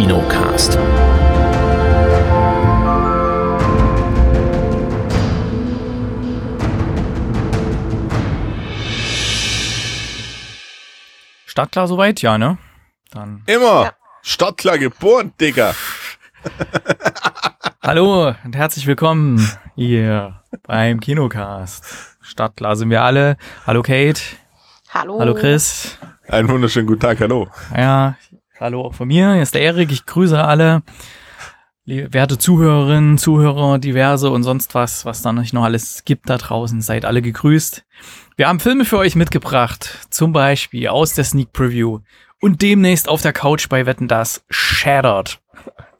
Kinocast. Startklar soweit? Ja, ne? Dann. Immer! Ja. Startklar geboren, Digga! Hallo und herzlich willkommen hier beim Kinocast. Startklar sind wir alle. Hallo Kate. Hallo. Hallo Chris. Einen wunderschönen guten Tag, hallo. Ja, hallo auch von mir. Hier ist der Erik. Ich grüße alle. Werte Zuhörerinnen, Zuhörer, diverse und sonst was, was da noch alles gibt da draußen. Seid alle gegrüßt. Wir haben Filme für euch mitgebracht. Zum Beispiel aus der Sneak Preview und demnächst auf der Couch bei Wetten das Shattered.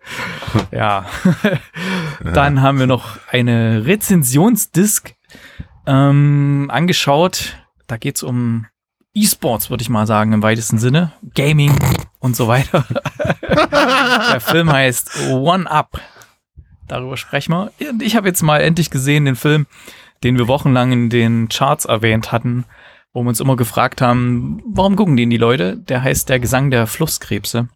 ja. Dann haben wir noch eine Rezensionsdisk ähm, angeschaut. Da geht's um E-Sports, würde ich mal sagen, im weitesten Sinne. Gaming und so weiter. Der Film heißt One Up. Darüber sprechen wir. Und ich habe jetzt mal endlich gesehen den Film, den wir wochenlang in den Charts erwähnt hatten, wo wir uns immer gefragt haben, warum gucken den die Leute? Der heißt Der Gesang der Flusskrebse.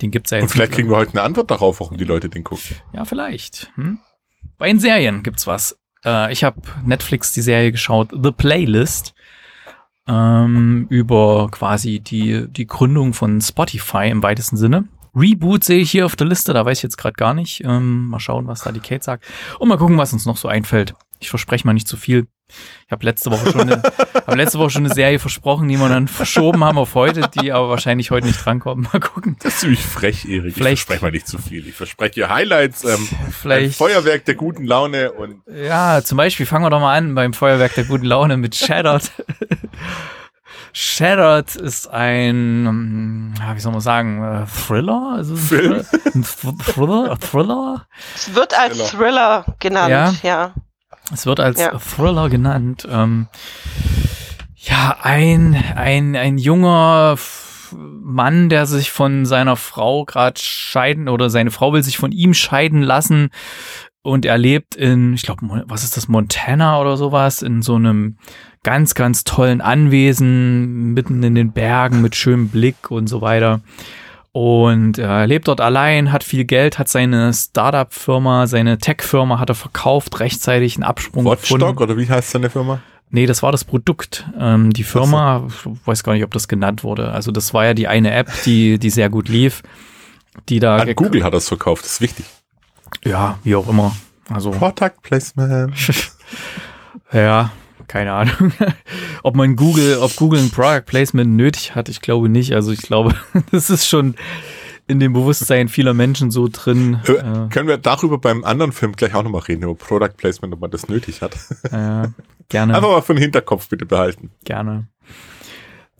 Den gibt's ja jetzt. Und vielleicht kriegen wir heute eine Antwort darauf, warum die Leute den gucken. Ja, vielleicht. Hm? Bei den Serien gibt's was. Äh, ich habe Netflix die Serie geschaut, The Playlist ähm, über quasi die, die Gründung von Spotify im weitesten Sinne. Reboot sehe ich hier auf der Liste, da weiß ich jetzt gerade gar nicht. Ähm, mal schauen, was da die Kate sagt. Und mal gucken, was uns noch so einfällt. Ich verspreche mal nicht zu viel. Ich habe letzte Woche schon eine, hab letzte Woche schon eine Serie versprochen, die wir dann verschoben haben auf heute, die aber wahrscheinlich heute nicht drankommen. Mal gucken. Das ist ziemlich frech, Erik. Vielleicht, ich verspreche mal nicht zu viel. Ich verspreche Highlights, ähm, vielleicht, Feuerwerk der guten Laune und. Ja, zum Beispiel fangen wir doch mal an beim Feuerwerk der guten Laune mit Shattered. Shattered ist ein, wie soll man sagen, äh, Thriller? Also Film? Ein Thriller? Thriller? Es wird als Thriller genannt, ja. ja. Es wird als ja. Thriller genannt. Ähm, ja, ein, ein, ein junger Mann, der sich von seiner Frau gerade scheiden oder seine Frau will sich von ihm scheiden lassen und er lebt in, ich glaube, was ist das, Montana oder sowas, in so einem ganz, ganz tollen Anwesen mitten in den Bergen mit schönem Blick und so weiter. Und er lebt dort allein, hat viel Geld, hat seine Startup-Firma, seine Tech-Firma hat er verkauft, rechtzeitig einen Absprung Watchdog gefunden. oder wie heißt seine Firma? Nee, das war das Produkt. Ähm, die Firma, so. ich weiß gar nicht, ob das genannt wurde. Also das war ja die eine App, die, die sehr gut lief. Die da An Google hat das verkauft, das ist wichtig. Ja, wie auch immer. Also. Product Placement. ja, keine Ahnung. ob man Google, ob Google ein Product Placement nötig hat, ich glaube nicht. Also ich glaube, das ist schon in dem Bewusstsein vieler Menschen so drin. Äh, können wir darüber beim anderen Film gleich auch nochmal reden, über Product Placement, ob man das nötig hat? Äh, gerne. Einfach mal von Hinterkopf bitte behalten. Gerne.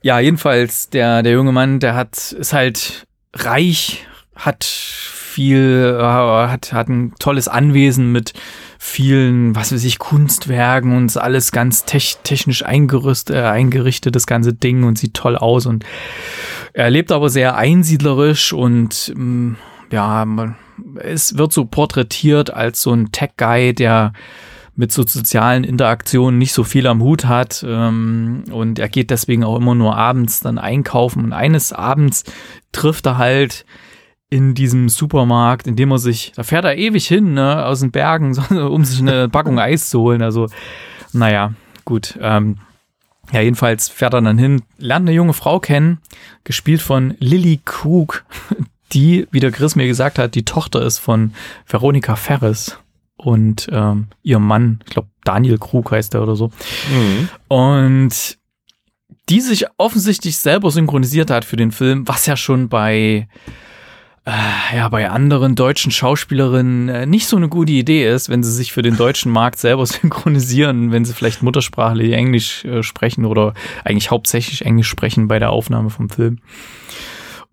Ja, jedenfalls, der, der junge Mann, der hat, ist halt reich, hat viel, äh, hat, hat ein tolles Anwesen mit vielen, was weiß ich, Kunstwerken und alles ganz te technisch eingerüstet, äh, eingerichtet, das ganze Ding und sieht toll aus und er lebt aber sehr einsiedlerisch und ähm, ja, man, es wird so porträtiert als so ein Tech-Guy, der mit so sozialen Interaktionen nicht so viel am Hut hat ähm, und er geht deswegen auch immer nur abends dann einkaufen und eines Abends trifft er halt in diesem Supermarkt, in dem er sich, da fährt er ewig hin, ne, aus den Bergen, um sich eine Packung Eis zu holen. Also, naja, gut. Ähm, ja, jedenfalls fährt er dann hin, lernt eine junge Frau kennen, gespielt von Lily Krug, die, wie der Chris mir gesagt hat, die Tochter ist von Veronika Ferris und ähm, ihrem Mann, ich glaube Daniel Krug heißt er oder so. Mhm. Und die sich offensichtlich selber synchronisiert hat für den Film, was ja schon bei ja, bei anderen deutschen Schauspielerinnen äh, nicht so eine gute Idee ist, wenn sie sich für den deutschen Markt selber synchronisieren, wenn sie vielleicht muttersprachlich Englisch äh, sprechen oder eigentlich hauptsächlich Englisch sprechen bei der Aufnahme vom Film.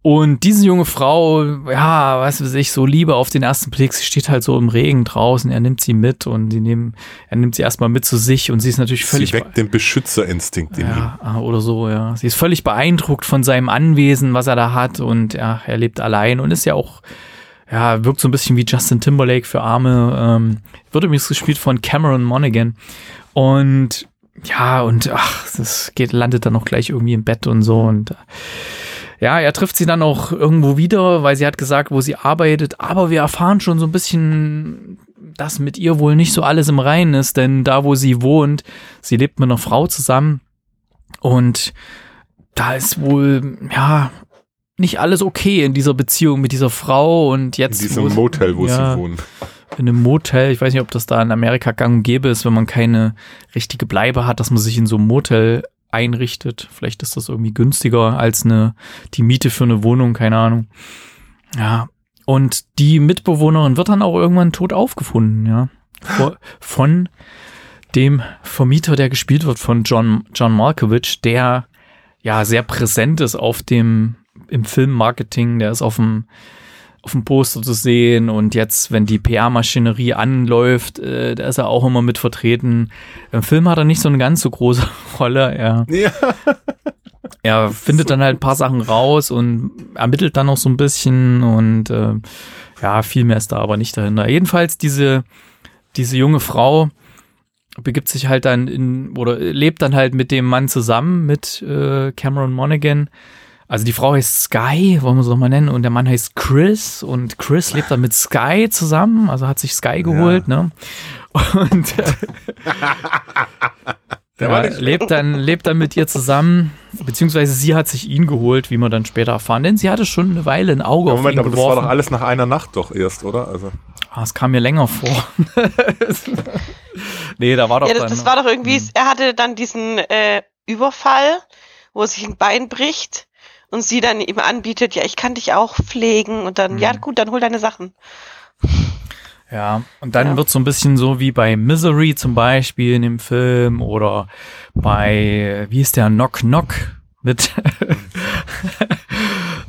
Und diese junge Frau, ja, was weiß ich, so Liebe auf den ersten Blick, sie steht halt so im Regen draußen, er nimmt sie mit und die nehmen, er nimmt sie erstmal mit zu sich und sie ist natürlich völlig. Sie weckt den Beschützerinstinkt in ja, ihm. Ah, oder so, ja. Sie ist völlig beeindruckt von seinem Anwesen, was er da hat und ja, er lebt allein und ist ja auch, ja, wirkt so ein bisschen wie Justin Timberlake für Arme. Ähm, wird übrigens gespielt von Cameron Monaghan. Und ja, und ach, das geht, landet dann noch gleich irgendwie im Bett und so und ja, er trifft sie dann auch irgendwo wieder, weil sie hat gesagt, wo sie arbeitet. Aber wir erfahren schon so ein bisschen, dass mit ihr wohl nicht so alles im Reinen ist, denn da, wo sie wohnt, sie lebt mit einer Frau zusammen und da ist wohl, ja, nicht alles okay in dieser Beziehung mit dieser Frau und jetzt. In diesem Motel, wo ja, sie wohnen. In einem Motel. Ich weiß nicht, ob das da in Amerika gang und gäbe ist, wenn man keine richtige Bleibe hat, dass man sich in so einem Motel einrichtet. Vielleicht ist das irgendwie günstiger als eine, die Miete für eine Wohnung, keine Ahnung. Ja. Und die Mitbewohnerin wird dann auch irgendwann tot aufgefunden, ja. Von dem Vermieter, der gespielt wird von John, John Malkovich, der ja sehr präsent ist auf dem, im Filmmarketing, der ist auf dem, auf dem Poster zu sehen und jetzt, wenn die PR-Maschinerie anläuft, äh, da ist er auch immer mit vertreten. Im Film hat er nicht so eine ganz so große Rolle. Er, ja. er findet dann halt ein paar Sachen raus und ermittelt dann noch so ein bisschen und äh, ja, viel mehr ist da aber nicht dahinter. Jedenfalls diese, diese junge Frau begibt sich halt dann in oder lebt dann halt mit dem Mann zusammen, mit äh, Cameron Monaghan also die Frau heißt Sky, wollen wir es nochmal nennen, und der Mann heißt Chris und Chris lebt dann mit Sky zusammen, also hat sich Sky geholt, ja. ne? Und äh, ja, lebt dann lebt dann mit ihr zusammen, beziehungsweise sie hat sich ihn geholt, wie wir dann später erfahren, denn sie hatte schon eine Weile ein Auge ja, Moment, auf ihn aber geworfen. das war doch alles nach einer Nacht doch erst, oder? Also ah, es kam mir länger vor. nee, da war doch ja, das, dann, das war doch irgendwie, hm. er hatte dann diesen äh, Überfall, wo er sich ein Bein bricht und sie dann ihm anbietet, ja, ich kann dich auch pflegen und dann, mhm. ja gut, dann hol deine Sachen. Ja, und dann ja. wird so ein bisschen so wie bei Misery zum Beispiel in dem Film oder bei, wie ist der, Knock Knock mit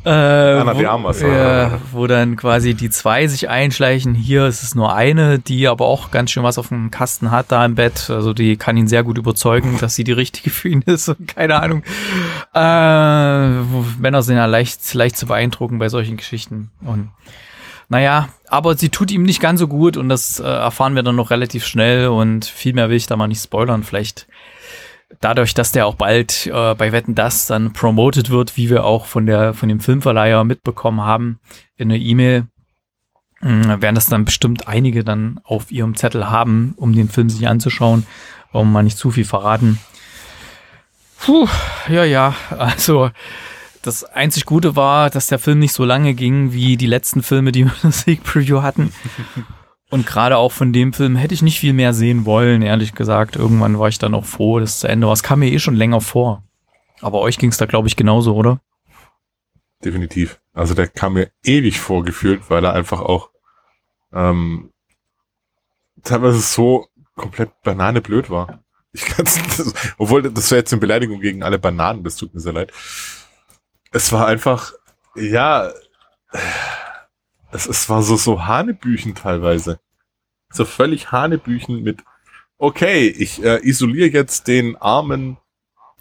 äh, wo, äh, wo dann quasi die zwei sich einschleichen. Hier ist es nur eine, die aber auch ganz schön was auf dem Kasten hat da im Bett. Also die kann ihn sehr gut überzeugen, dass sie die richtige für ihn ist. Keine Ahnung. Äh, Männer sind ja leicht, leicht zu beeindrucken bei solchen Geschichten. Und naja, aber sie tut ihm nicht ganz so gut und das äh, erfahren wir dann noch relativ schnell und viel mehr will ich da mal nicht spoilern. Vielleicht dadurch, dass der auch bald äh, bei Wetten das dann promoted wird, wie wir auch von der von dem Filmverleiher mitbekommen haben in der E-Mail, äh, werden das dann bestimmt einige dann auf ihrem Zettel haben, um den Film sich anzuschauen. Warum mal nicht zu viel verraten. Puh, ja, ja, also das einzig Gute war, dass der Film nicht so lange ging wie die letzten Filme, die wir in der Sneak Preview hatten. Und gerade auch von dem Film hätte ich nicht viel mehr sehen wollen, ehrlich gesagt. Irgendwann war ich dann auch froh, dass es zu Ende war. Es kam mir eh schon länger vor. Aber euch ging es da, glaube ich, genauso, oder? Definitiv. Also der kam mir ewig vorgefühlt, weil er einfach auch ähm, teilweise so komplett bananeblöd war. Ich kann's, das, obwohl das wäre jetzt eine Beleidigung gegen alle Bananen, das tut mir sehr leid. Es war einfach, ja, es, es war so, so Hanebüchen teilweise. So völlig Hanebüchen mit, okay, ich äh, isoliere jetzt den armen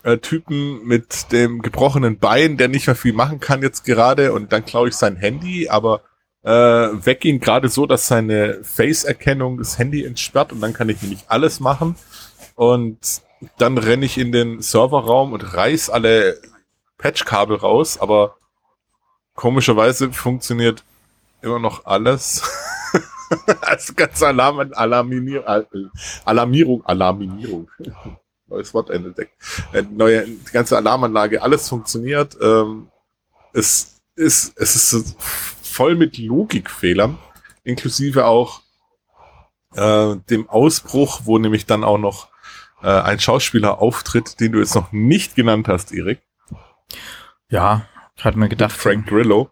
äh, Typen mit dem gebrochenen Bein, der nicht mehr viel machen kann jetzt gerade und dann klaue ich sein Handy, aber äh, weg ihn gerade so, dass seine Face-Erkennung das Handy entsperrt und dann kann ich nämlich alles machen und dann renne ich in den Serverraum und reiß alle Patchkabel raus, aber komischerweise funktioniert immer noch alles. also ganze Alarm, Alarminier, Alarmierung, Alarmierung. Neues Wort entdeckt. Äh, neue, die ganze Alarmanlage, alles funktioniert. Ähm, es ist, es ist voll mit Logikfehlern, inklusive auch äh, dem Ausbruch, wo nämlich dann auch noch äh, ein Schauspieler auftritt, den du jetzt noch nicht genannt hast, Erik. Ja, ich hatte mir gedacht. Frank Grillo.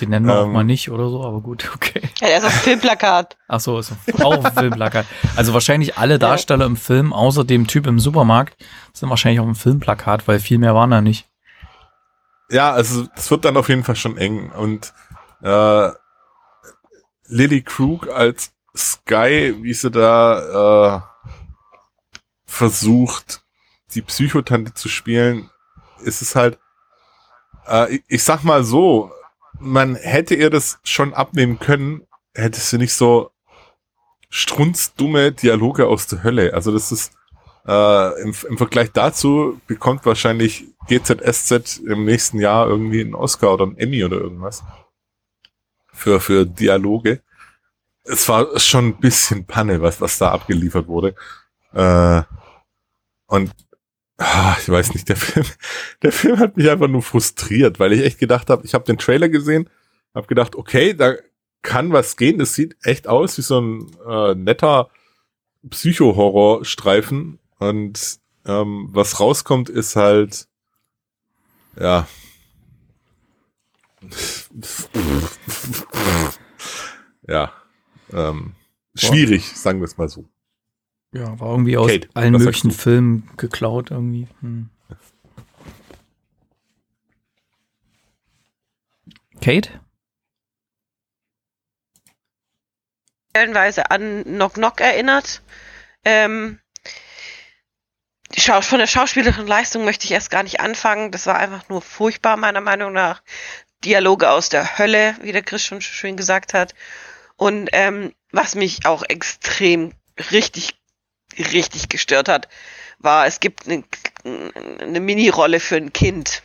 Den nennen wir ähm, auch mal nicht oder so, aber gut, okay. Ja, der ist auf dem Filmplakat. Ach so, ist auch auf Filmplakat. Also wahrscheinlich alle Darsteller im Film, außer dem Typ im Supermarkt, sind wahrscheinlich auf dem Filmplakat, weil viel mehr waren da nicht. Ja, also es wird dann auf jeden Fall schon eng. Und äh, Lily Krug als Sky, wie sie da äh, versucht, die Psychotante zu spielen, ist es halt, äh, ich, ich sag mal so, man hätte ihr das schon abnehmen können, hätte sie nicht so strunzdumme Dialoge aus der Hölle. Also das ist, Äh, im, Im Vergleich dazu bekommt wahrscheinlich GZSZ im nächsten Jahr irgendwie einen Oscar oder einen Emmy oder irgendwas. Für, für Dialoge. Es war schon ein bisschen Panne, was, was da abgeliefert wurde. Äh, und ah, ich weiß nicht, der Film, der Film hat mich einfach nur frustriert, weil ich echt gedacht habe, ich habe den Trailer gesehen, habe gedacht, okay, da kann was gehen. Das sieht echt aus wie so ein äh, netter Psycho-Horror-Streifen. Und ähm, was rauskommt, ist halt ja. ja. Ähm, schwierig, sagen wir es mal so. Ja, war irgendwie aus Kate, allen möglichen? Filmen geklaut irgendwie. Hm. Kate? stellenweise an Knock Knock erinnert. Ähm, von der schauspielerischen Leistung möchte ich erst gar nicht anfangen. Das war einfach nur furchtbar, meiner Meinung nach. Dialoge aus der Hölle, wie der Chris schon schön gesagt hat. Und ähm, was mich auch extrem richtig, richtig gestört hat, war, es gibt eine, eine Mini-Rolle für ein Kind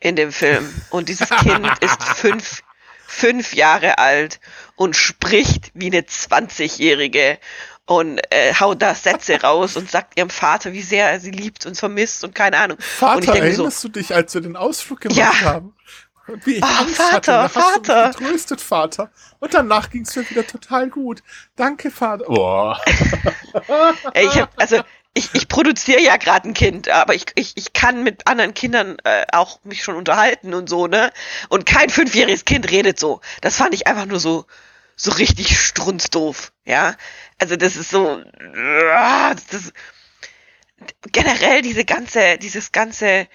in dem Film. Und dieses Kind ist fünf, fünf Jahre alt und spricht wie eine 20-Jährige und äh, haut da Sätze raus und sagt ihrem Vater, wie sehr er sie liebt und vermisst und keine Ahnung. Vater, und ich denke so, erinnerst du dich, als wir den Ausflug gemacht Ja. haben? Und wie ich Ah, Angst Vater, hatte, da hast du Vater. mich getröstet, Vater. Und danach ging es mir wieder total gut. Danke, Vater. Boah. Ey, ich hab, also ich, ich produziere ja gerade ein Kind, aber ich, ich, ich kann mit anderen Kindern äh, auch mich schon unterhalten und so, ne? Und kein fünfjähriges Kind redet so. Das fand ich einfach nur so, so richtig strunzdoof, ja? Also das ist so, das generell diese ganze, dieses ganze,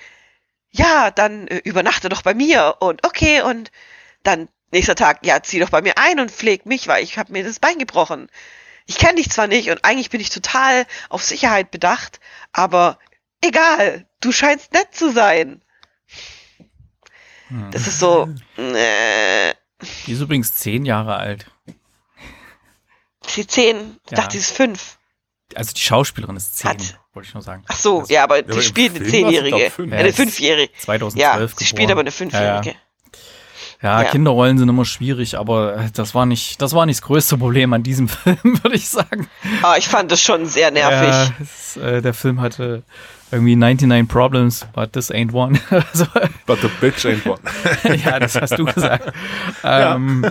ja, dann äh, übernachte doch bei mir und okay und dann nächster Tag, ja, zieh doch bei mir ein und pfleg mich, weil ich habe mir das Bein gebrochen. Ich kenne dich zwar nicht und eigentlich bin ich total auf Sicherheit bedacht, aber egal, du scheinst nett zu sein. Das ist so, äh, Die ist übrigens zehn Jahre alt. sie zehn, ich Ja. dachte, sie ist fünf. Also die Schauspielerin ist zehn, Hat- wollte ich nur sagen. Ach so, Also ja, aber die spielt eine Zehnjährige, glaub, fünf. äh, Ja, eine Fünfjährige. 2012 Ja, sie spielt aber eine Fünfjährige. Ja, Ja. Kinderrollen sind immer schwierig, aber äh, das war nicht, das war nicht das größte Problem an diesem Film, würde ich sagen. Ah, ich fand das schon sehr nervig. Ja, es, äh, der Film hatte irgendwie 99 Problems, but this ain't one. also, But the bitch ain't one. ja, das hast du gesagt. Ähm,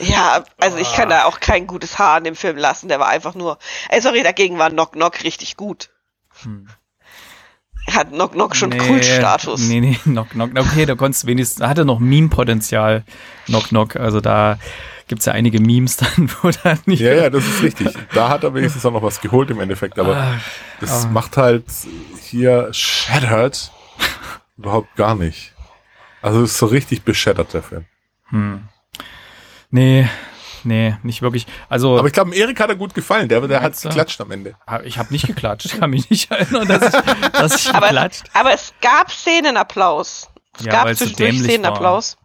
Ja, also ich kann da auch kein gutes Haar an dem Film lassen. Der war einfach nur. Ey, sorry, dagegen war Knock Knock richtig gut. Hm. Hat Knock Knock schon nee, Kultstatus. Nee, nee, Knock Knock. Okay, da konntest du wenigstens, hatte noch Meme-Potenzial, Knock Knock. Also da gibt's ja einige Memes dann, wo dann nicht. Ja, ja, das ist richtig. Da hat er wenigstens auch noch was geholt im Endeffekt, aber Ah, das ah. macht halt hier Shattered überhaupt gar nicht. Also es ist so richtig beschättert, der Film. Hm. Nee, nee, nicht wirklich. Also Aber ich glaube, Erik hat er gut gefallen. Der, der hat geklatscht am Ende. hab- ich habe nicht geklatscht. Ich kann mich nicht erinnern, dass ich, dass ich Aber, geklatscht. aber es gab Szenenapplaus. Es Ja, gab so zwischendurch Szenenapplaus.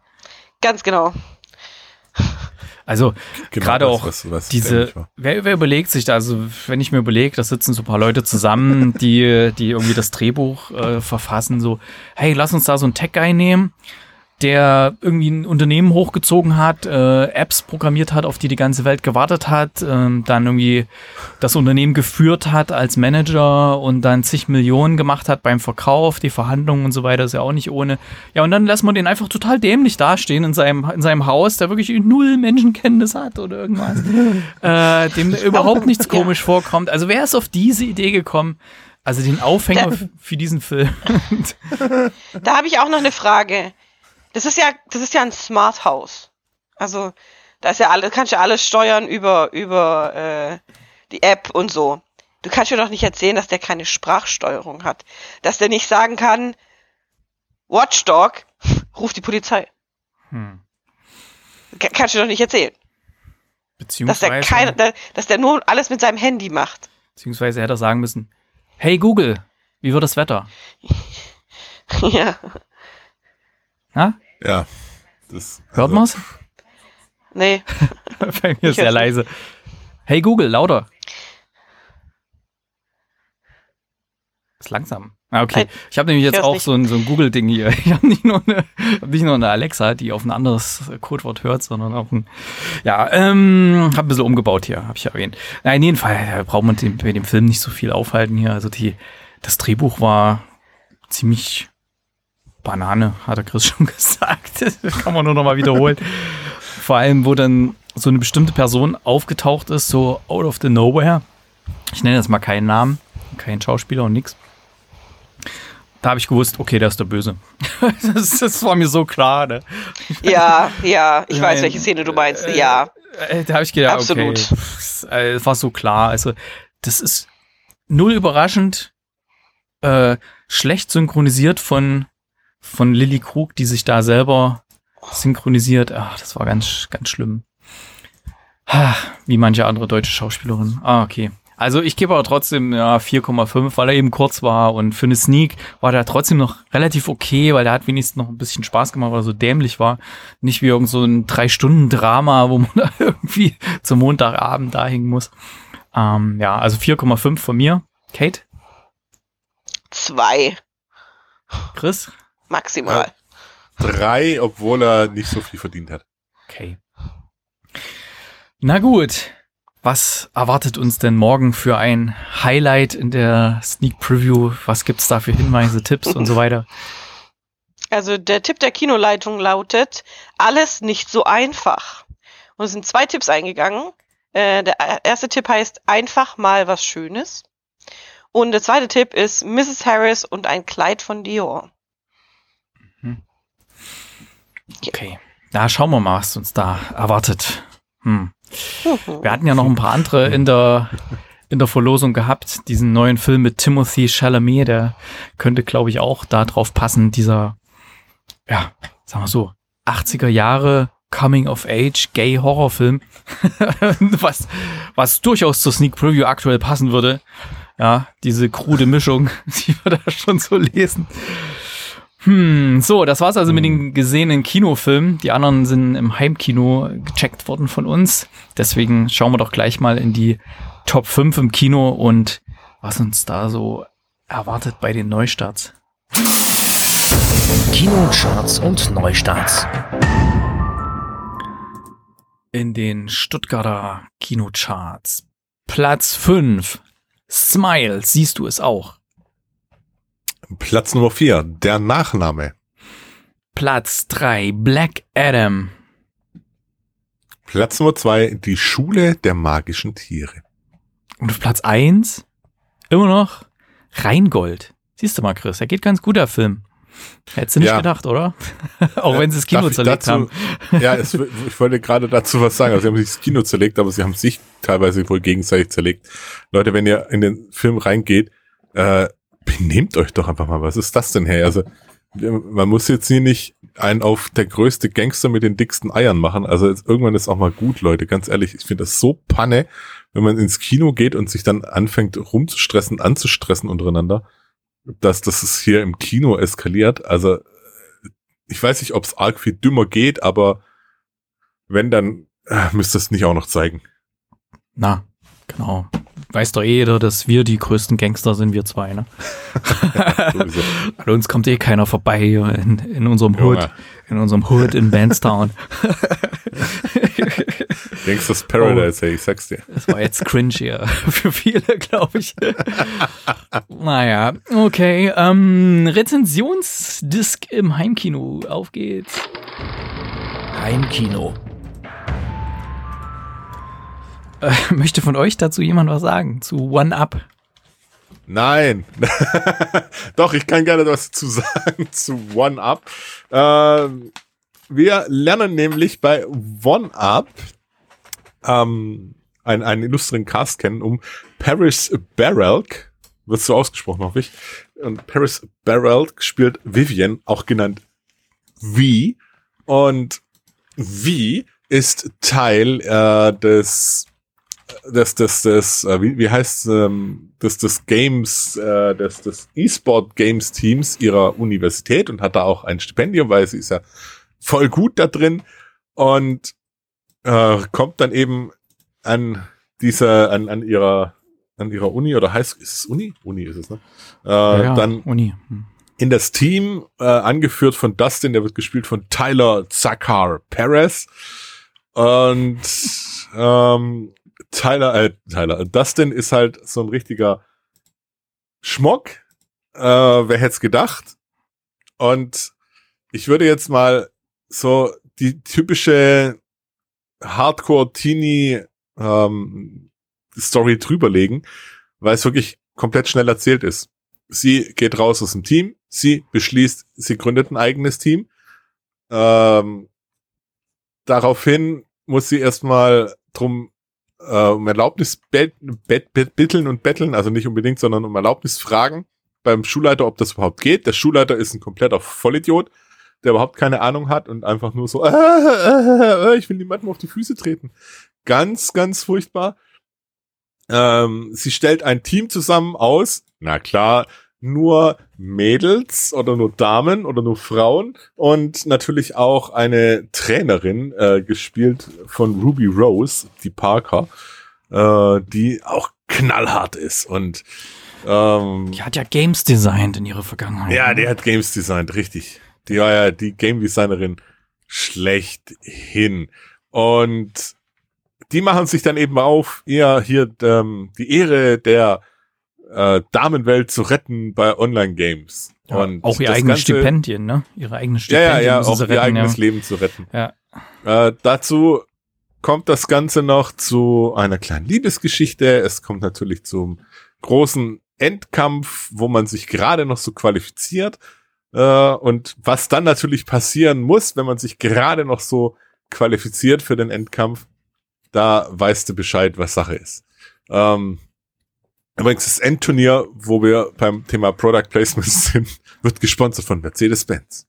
Ganz genau. Also Genau, gerade auch was- was diese, war. wer, wer überlegt sich da, also wenn ich mir überlege, da sitzen so ein paar Leute zusammen, die, die irgendwie das Drehbuch äh, verfassen, so, hey, lass uns da so einen Tech-Guy nehmen, der irgendwie ein Unternehmen hochgezogen hat, äh, Apps programmiert hat, auf die die ganze Welt gewartet hat, ähm, dann irgendwie das Unternehmen geführt hat als Manager und dann zig Millionen gemacht hat beim Verkauf, die Verhandlungen und so weiter, ist ja auch nicht ohne. Ja, und dann lässt man den einfach total dämlich dastehen in seinem, in seinem Haus, der wirklich null Menschenkenntnis hat oder irgendwas, äh, dem überhaupt nichts Ja. komisch vorkommt. Also wer ist auf diese Idee gekommen? Also den Aufhänger f- für diesen Film. Da habe ich auch noch eine Frage. Das ist ja, das ist ja ein Smart House. Also, da ist ja alles, kannst ja alles steuern über, über äh, die App und so. Du kannst mir doch nicht erzählen, dass der keine Sprachsteuerung hat. Dass der nicht sagen kann, Watchdog, ruf die Polizei. Hm. Ka- Kannst du doch nicht erzählen. Dass Beziehungsweise, der, keine, da- dass der nur alles mit seinem Handy macht. beziehungsweise hätte er sagen müssen, hey Google, wie wird das Wetter? ja. Ha? Ja. Das, Hört also, man's? Nee. Bei mir Ich sehr leise. Hey Google, lauter. ist langsam. Ah, okay. Nein, Ich habe nämlich jetzt auch nicht. so ein, so ein Google-Ding hier. Ich habe nicht, nur eine- hab nicht nur eine Alexa, die auf ein anderes Codewort hört, sondern auch ein. Ja, ähm, hab ein bisschen umgebaut hier, habe ich ja erwähnt. Na, in jedem Fall äh, braucht man den, bei dem Film nicht so viel aufhalten hier. Also die, das Drehbuch war ziemlich Banane, hat der Chris schon gesagt. Das kann man nur noch mal wiederholen. Vor allem, wo dann so eine bestimmte Person aufgetaucht ist, so out of the nowhere. Ich nenne jetzt mal keinen Namen, keinen Schauspieler und nix. Da habe ich gewusst, okay, der ist der Böse. das, das war mir so klar. Ne? Ja, ja, ich weiß, welche Szene du meinst. äh, ja. Äh, Da habe ich gedacht, Absolut. okay, äh, es war so klar. Also, das ist null überraschend, äh, schlecht synchronisiert von, von Lilly Krug, die sich da selber synchronisiert. Ach, das war ganz, ganz schlimm. Wie manche andere deutsche Schauspielerin. Ah, okay. Also ich gebe aber trotzdem ja, 4,5, weil er eben kurz war und für eine Sneak war der trotzdem noch relativ okay, weil der hat wenigstens noch ein bisschen Spaß gemacht, weil er so dämlich war. Nicht wie irgend so ein Drei-Stunden-Drama, wo man da irgendwie zum Montagabend da hängen muss. Ähm, ja, also 4,5 von mir. Kate? Zwei, Chris? Maximal. Drei, obwohl er nicht so viel verdient hat. Okay. Na gut. Was erwartet uns denn morgen für ein Highlight in der Sneak Preview? Was gibt's da für Hinweise, Tipps und so weiter? Also der Tipp der Kinoleitung lautet, alles nicht so einfach. Und es sind zwei Tipps eingegangen. Äh, der erste Tipp heißt, einfach mal was Schönes. Und der zweite Tipp ist Mrs. Harris und ein Kleid von Dior. Okay. Na, schauen wir mal, was uns da erwartet. Hm. Mhm. Wir hatten ja noch ein paar andere in der, in der Verlosung gehabt. Diesen neuen Film mit Timothy Chalamet, der könnte, glaube ich, auch da drauf passen. Dieser, ja, sagen wir so, 80er Jahre Coming of Age Gay Horrorfilm, was, was durchaus zur Sneak Preview aktuell passen würde. Ja, diese krude Mischung, die wir da schon so lesen. Hm, so, das war's also mit den gesehenen Kinofilmen. Die anderen sind im Heimkino gecheckt worden von uns. Deswegen schauen wir doch gleich mal in die Top 5 im Kino und was uns da so erwartet bei den Neustarts. Kinocharts und Neustarts. In den Stuttgarter Kinocharts. Platz 5. Smile, siehst du es auch. Platz Nummer vier, der Nachname. Platz 3. Black Adam. Platz Nummer zwei, die Schule der magischen Tiere. Und auf Platz 1 immer noch Rheingold. Siehst du mal, Chris, er geht ganz gut, der Film. Hättest du nicht Ja. gedacht, oder? Auch wenn sie das Kino zerlegt dazu- haben. Ja, es, ich wollte gerade dazu was sagen. Also sie haben sich das Kino zerlegt, aber sie haben sich teilweise wohl gegenseitig zerlegt. Leute, wenn ihr in den Film reingeht, äh, benehmt euch doch einfach mal. Was ist das denn, hey? Also man muss jetzt hier nicht einen auf der größte Gangster mit den dicksten Eiern machen. Also jetzt, irgendwann ist auch mal gut, Leute. Ganz ehrlich, ich finde das so panne, wenn man ins Kino geht und sich dann anfängt rumzustressen, anzustressen untereinander, dass das hier im Kino eskaliert. Also ich weiß nicht, ob es arg viel dümmer geht, aber wenn, dann äh, müsst es nicht auch noch zeigen. Na, genau. Weiß doch eh jeder, dass wir die größten Gangster sind, wir zwei, ne? An uns kommt eh keiner vorbei hier in, in unserem Hood, in unserem Hood in Bandstown. Gangsters Paradise, hey, ich sag's dir. Das war jetzt cringe hier für viele, glaube ich. naja, okay. Ähm, Rezensionsdisk im Heimkino. Auf geht's. Heimkino. Äh, möchte von euch dazu jemand was sagen? Zu One Up? Nein. Doch, ich kann gerne was zu sagen zu One Up. Ähm, wir lernen nämlich bei One Up ähm, einen, einen illustren Cast kennen um Paris Barrelk. Wird so ausgesprochen, hoffe ich. Und Paris Barrelk spielt Vivian, auch genannt V. Und V ist Teil äh, des des, des, des, äh, wie, wie heißt ähm, des, des Games, äh, des, des E-Sport Games Teams ihrer Universität und hat da auch ein Stipendium, weil sie ist ja voll gut da drin und äh, kommt dann eben an dieser, an, an ihrer an ihrer Uni oder heißt ist es Uni? Uni ist es, ne? Äh, Ja, ja, dann Uni. Hm. in das Team, äh, angeführt von Dustin, der wird gespielt von Tyler Zakar Perez. Und ähm, Tyler, äh, Tyler, Dustin ist halt so ein richtiger Schmock. Äh, wer hätte es gedacht? Und ich würde jetzt mal so die typische Hardcore-Teenie ähm, Story drüberlegen, weil es wirklich komplett schnell erzählt ist. Sie geht raus aus dem Team, sie beschließt, sie gründet ein eigenes Team. Ähm, daraufhin muss sie erstmal drum äh, um Erlaubnis bet, bet, bet, bitteln und betteln, also nicht unbedingt, sondern um Erlaubnis fragen beim Schulleiter, ob das überhaupt geht. Der Schulleiter ist ein kompletter Vollidiot, der überhaupt keine Ahnung hat und einfach nur so, äh, äh, ich will niemandem auf die Füße treten. Ganz, ganz furchtbar. Ähm, sie stellt ein Team zusammen aus, na klar, nur Mädels oder nur Damen oder nur Frauen und natürlich auch eine Trainerin, äh, gespielt von Ruby Rose, die Parker, äh, die auch knallhart ist und ähm, Die hat ja Games designt in ihrer Vergangenheit. ja, ne? die hat Games designt, richtig. Die war ja die Game Designerin schlechthin. Und die machen sich dann eben auf, ihr hier ähm, die Ehre der äh, Damenwelt zu retten bei Online-Games. Ja, Und auch ihr eigenes Ganze- Stipendien, ne? Ihre eigenen Ja, Stipendien. ja, ja, müssen auch sie ihr retten, eigenes ja. Leben zu retten. Ja. Äh, dazu kommt das Ganze noch zu einer kleinen Liebesgeschichte. Es kommt natürlich zum großen Endkampf, wo man sich gerade noch so qualifiziert. Äh, und was dann natürlich passieren muss, wenn man sich gerade noch so qualifiziert für den Endkampf, da weißt du Bescheid, was Sache ist. Ähm, übrigens, das Endturnier, wo wir beim Thema Product Placement sind, wird gesponsert von Mercedes-Benz.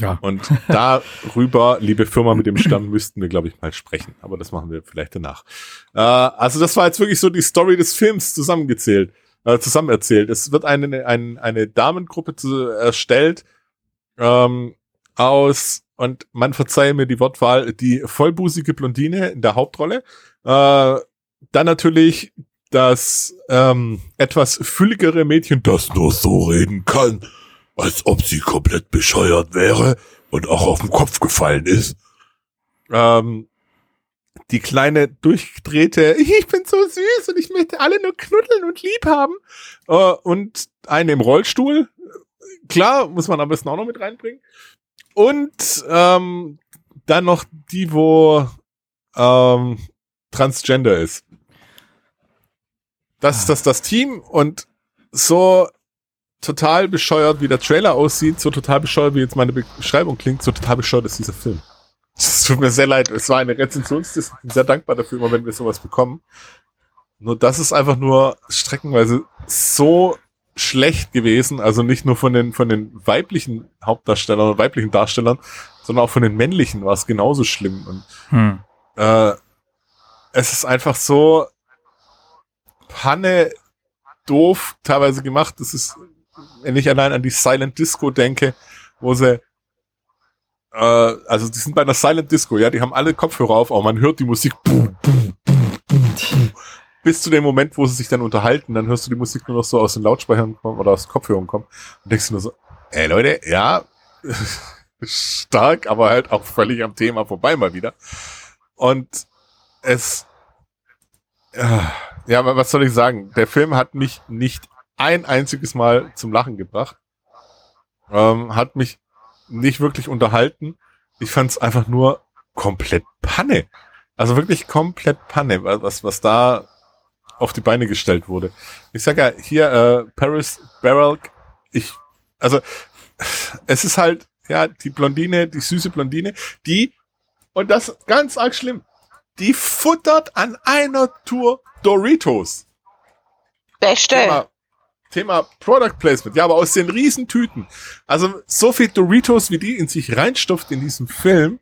Ja. Und darüber, liebe Firma mit dem Stern, müssten wir, glaube ich, mal sprechen. Aber das machen wir vielleicht danach. Äh, also das war jetzt wirklich so die Story des Films zusammengezählt, äh, zusammen erzählt. Es wird eine, eine, eine Damengruppe zu, erstellt ähm, aus, und man verzeihe mir die Wortwahl, die vollbusige Blondine in der Hauptrolle. Äh, dann natürlich das ähm, etwas fülligere Mädchen, das nur so reden kann, als ob sie komplett bescheuert wäre und auch auf den Kopf gefallen ist. Ähm, die kleine durchgedrehte, ich bin so süß und ich möchte alle nur knuddeln und lieb haben. Äh, und eine im Rollstuhl. Klar, muss man am besten auch noch mit reinbringen. Und ähm, dann noch die, wo ähm, Transgender ist. Das ist das, das Team und so total bescheuert, wie der Trailer aussieht, so total bescheuert, wie jetzt meine Beschreibung klingt, so total bescheuert ist dieser Film. Es tut mir sehr leid, es war eine Rezensionsliste, ich bin sehr dankbar dafür, immer wenn wir sowas bekommen. Nur das ist einfach nur streckenweise so schlecht gewesen, also nicht nur von den, von den weiblichen Hauptdarstellern oder weiblichen Darstellern, sondern auch von den männlichen war es genauso schlimm. Und Hm. äh, es ist einfach so Panne doof teilweise gemacht. Das ist, wenn ich allein an die Silent Disco denke, wo sie äh, also die sind bei einer Silent Disco, ja, die haben alle Kopfhörer auf, aber man hört die Musik bis zu dem Moment, wo sie sich dann unterhalten, dann hörst du die Musik nur noch so aus den Lautsprechern kommen oder aus Kopfhörern kommen und denkst nur so, ey Leute, ja, stark, aber halt auch völlig am Thema vorbei mal wieder. Und es, äh, ja, aber was soll ich sagen? Der Film hat mich nicht ein einziges Mal zum Lachen gebracht. Ähm, hat mich nicht wirklich unterhalten. Ich fand es einfach nur komplett Panne. Also wirklich komplett Panne, was, was da auf die Beine gestellt wurde. Ich sag ja, hier, äh, Paris Barrelk, ich, also, es ist halt, ja, die Blondine, die süße Blondine, die, und das ganz arg schlimm, die futtert an einer Tour Doritos. Beste. Thema, Thema Product Placement. Ja, aber aus den Riesentüten. Also so viel Doritos, wie die in sich reinstopft in diesem Film.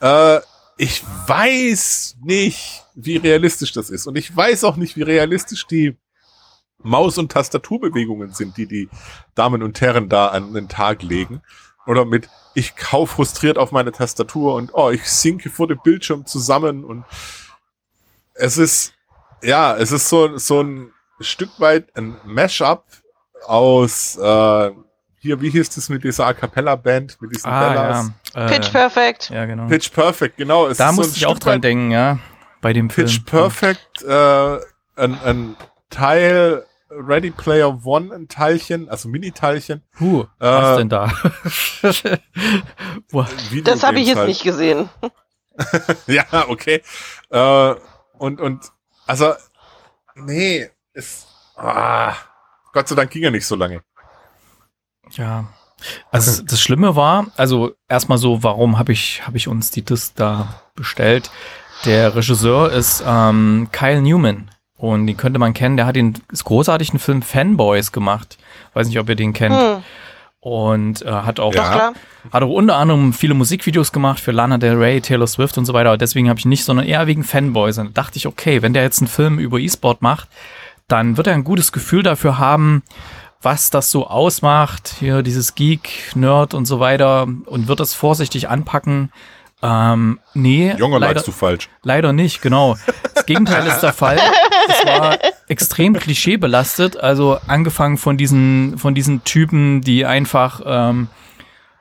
Äh, ich weiß nicht, wie realistisch das ist. Und ich weiß auch nicht, wie realistisch die Maus- und Tastaturbewegungen sind, die die Damen und Herren da an den Tag legen. Oder mit, ich kau frustriert auf meine Tastatur und oh, ich sinke vor dem Bildschirm zusammen und es ist ja, es ist so, so ein Stück weit ein Mashup aus, äh, hier, wie hieß das mit dieser A Cappella Band, mit diesen Bellas? ja. Äh, Pitch Perfect. Ja, genau. Pitch Perfect, genau. Es da ist so musste ein ich auch Stück dran weit denken, ja. Bei dem Film. Pitch Perfect, äh, ein, ein Teil Ready Player One, ein Teilchen, also Mini-Teilchen. Huh, Äh, was denn da? Das habe ich jetzt halt. nicht gesehen. ja, okay. Äh, und, und, also, nee, ist, ah, Gott sei Dank ging er nicht so lange. ja. Also das Schlimme war, also erstmal so, warum habe ich, habe ich uns die Disc da bestellt? Der Regisseur ist ähm, Kyle Newman. Und den könnte man kennen, der hat den großartigen Film Fanboys gemacht. Weiß nicht, ob ihr den kennt. Hm, Und äh, hat auch Ja. Hat auch unter anderem viele Musikvideos gemacht für Lana Del Rey, Taylor Swift und so weiter. Aber deswegen habe ich nicht, sondern eher wegen Fanboys. Und da dachte ich, okay, wenn der jetzt einen Film über E-Sport macht, dann wird er ein gutes Gefühl dafür haben, was das so ausmacht. Hier dieses Geek, Nerd und so weiter. Und wird das vorsichtig anpacken. Ähm, nee, Junge, leider, du falsch. Leider nicht, genau. Das Gegenteil ist der Fall. Es war extrem klischeebelastet. Also angefangen von diesen, von diesen Typen, die einfach, ähm,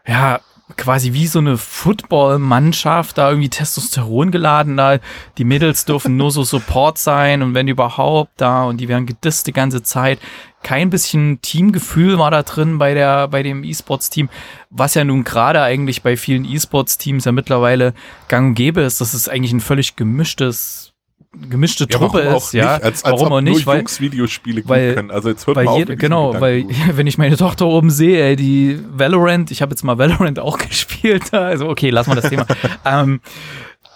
ja, quasi wie so eine Football-Mannschaft, da irgendwie Testosteron geladen, da die Mädels dürfen nur so Support sein und wenn überhaupt da und die werden gedisst die ganze Zeit. Kein bisschen Teamgefühl war da drin bei der, bei dem E-Sports-Team, was ja nun gerade eigentlich bei vielen E-Sports-Teams ja mittlerweile gang und gäbe ist, dass es eigentlich ein völlig gemischtes, gemischte Truppe warum ist, ja. Nicht? Als, als warum auch nicht, weil, Jungs Videospiele weil- können. Also jetzt hört weil mal auf genau, weil wenn ich meine Tochter oben sehe, ey, die Valorant, ich habe jetzt mal Valorant auch gespielt, also okay, lass mal das Thema. ähm,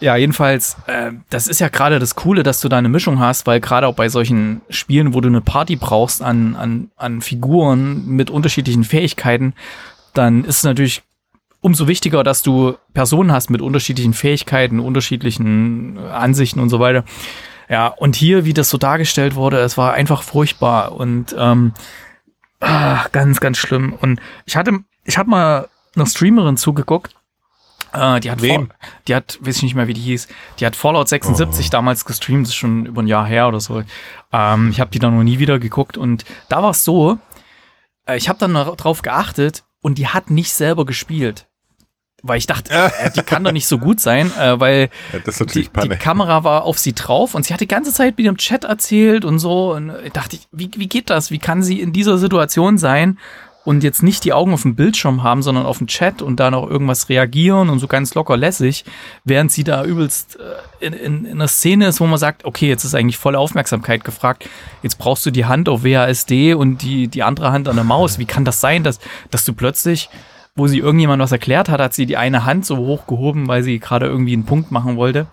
ja, jedenfalls, äh, das ist ja gerade das Coole, dass du da eine Mischung hast, weil gerade auch bei solchen Spielen, wo du eine Party brauchst an, an, an Figuren mit unterschiedlichen Fähigkeiten, dann ist es natürlich umso wichtiger, dass du Personen hast mit unterschiedlichen Fähigkeiten, unterschiedlichen äh, Ansichten und so weiter. Ja, und hier, wie das so dargestellt wurde, es war einfach furchtbar und ähm, ah, ganz, ganz schlimm. Und ich hatte, ich habe mal einer Streamerin zugeguckt, äh, die hat, Wem? Fall- die hat, weiß ich nicht mehr, wie die hieß, die hat Fallout 76 damals gestreamt, das ist schon über ein Jahr her oder so. Ähm, ich habe die dann noch nie wieder geguckt und da war es so, äh, ich habe dann noch drauf geachtet und die hat nicht selber gespielt. Weil ich dachte, äh, die kann doch nicht so gut sein, äh, weil Ja, die, die. Kamera war auf sie drauf und sie hat die ganze Zeit mit ihrem Chat erzählt und so. Und ich dachte, ich, wie, wie geht das? Wie kann sie in dieser Situation sein und jetzt nicht die Augen auf dem Bildschirm haben, sondern auf dem Chat und da noch irgendwas reagieren und so ganz locker lässig, während sie da übelst äh, in, in, in einer Szene ist, wo man sagt, okay, jetzt ist eigentlich volle Aufmerksamkeit gefragt. Jetzt brauchst du die Hand auf WASD und die, die andere Hand an der Maus. Wie kann das sein, dass, dass du plötzlich wo sie irgendjemand was erklärt hat, hat sie die eine Hand so hochgehoben, weil sie gerade irgendwie einen Punkt machen wollte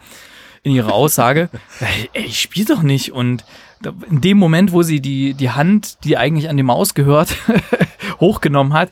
in ihrer Aussage. ey, ich spiel doch nicht. Und in dem Moment, wo sie die, die Hand, die eigentlich an die Maus gehört, hochgenommen hat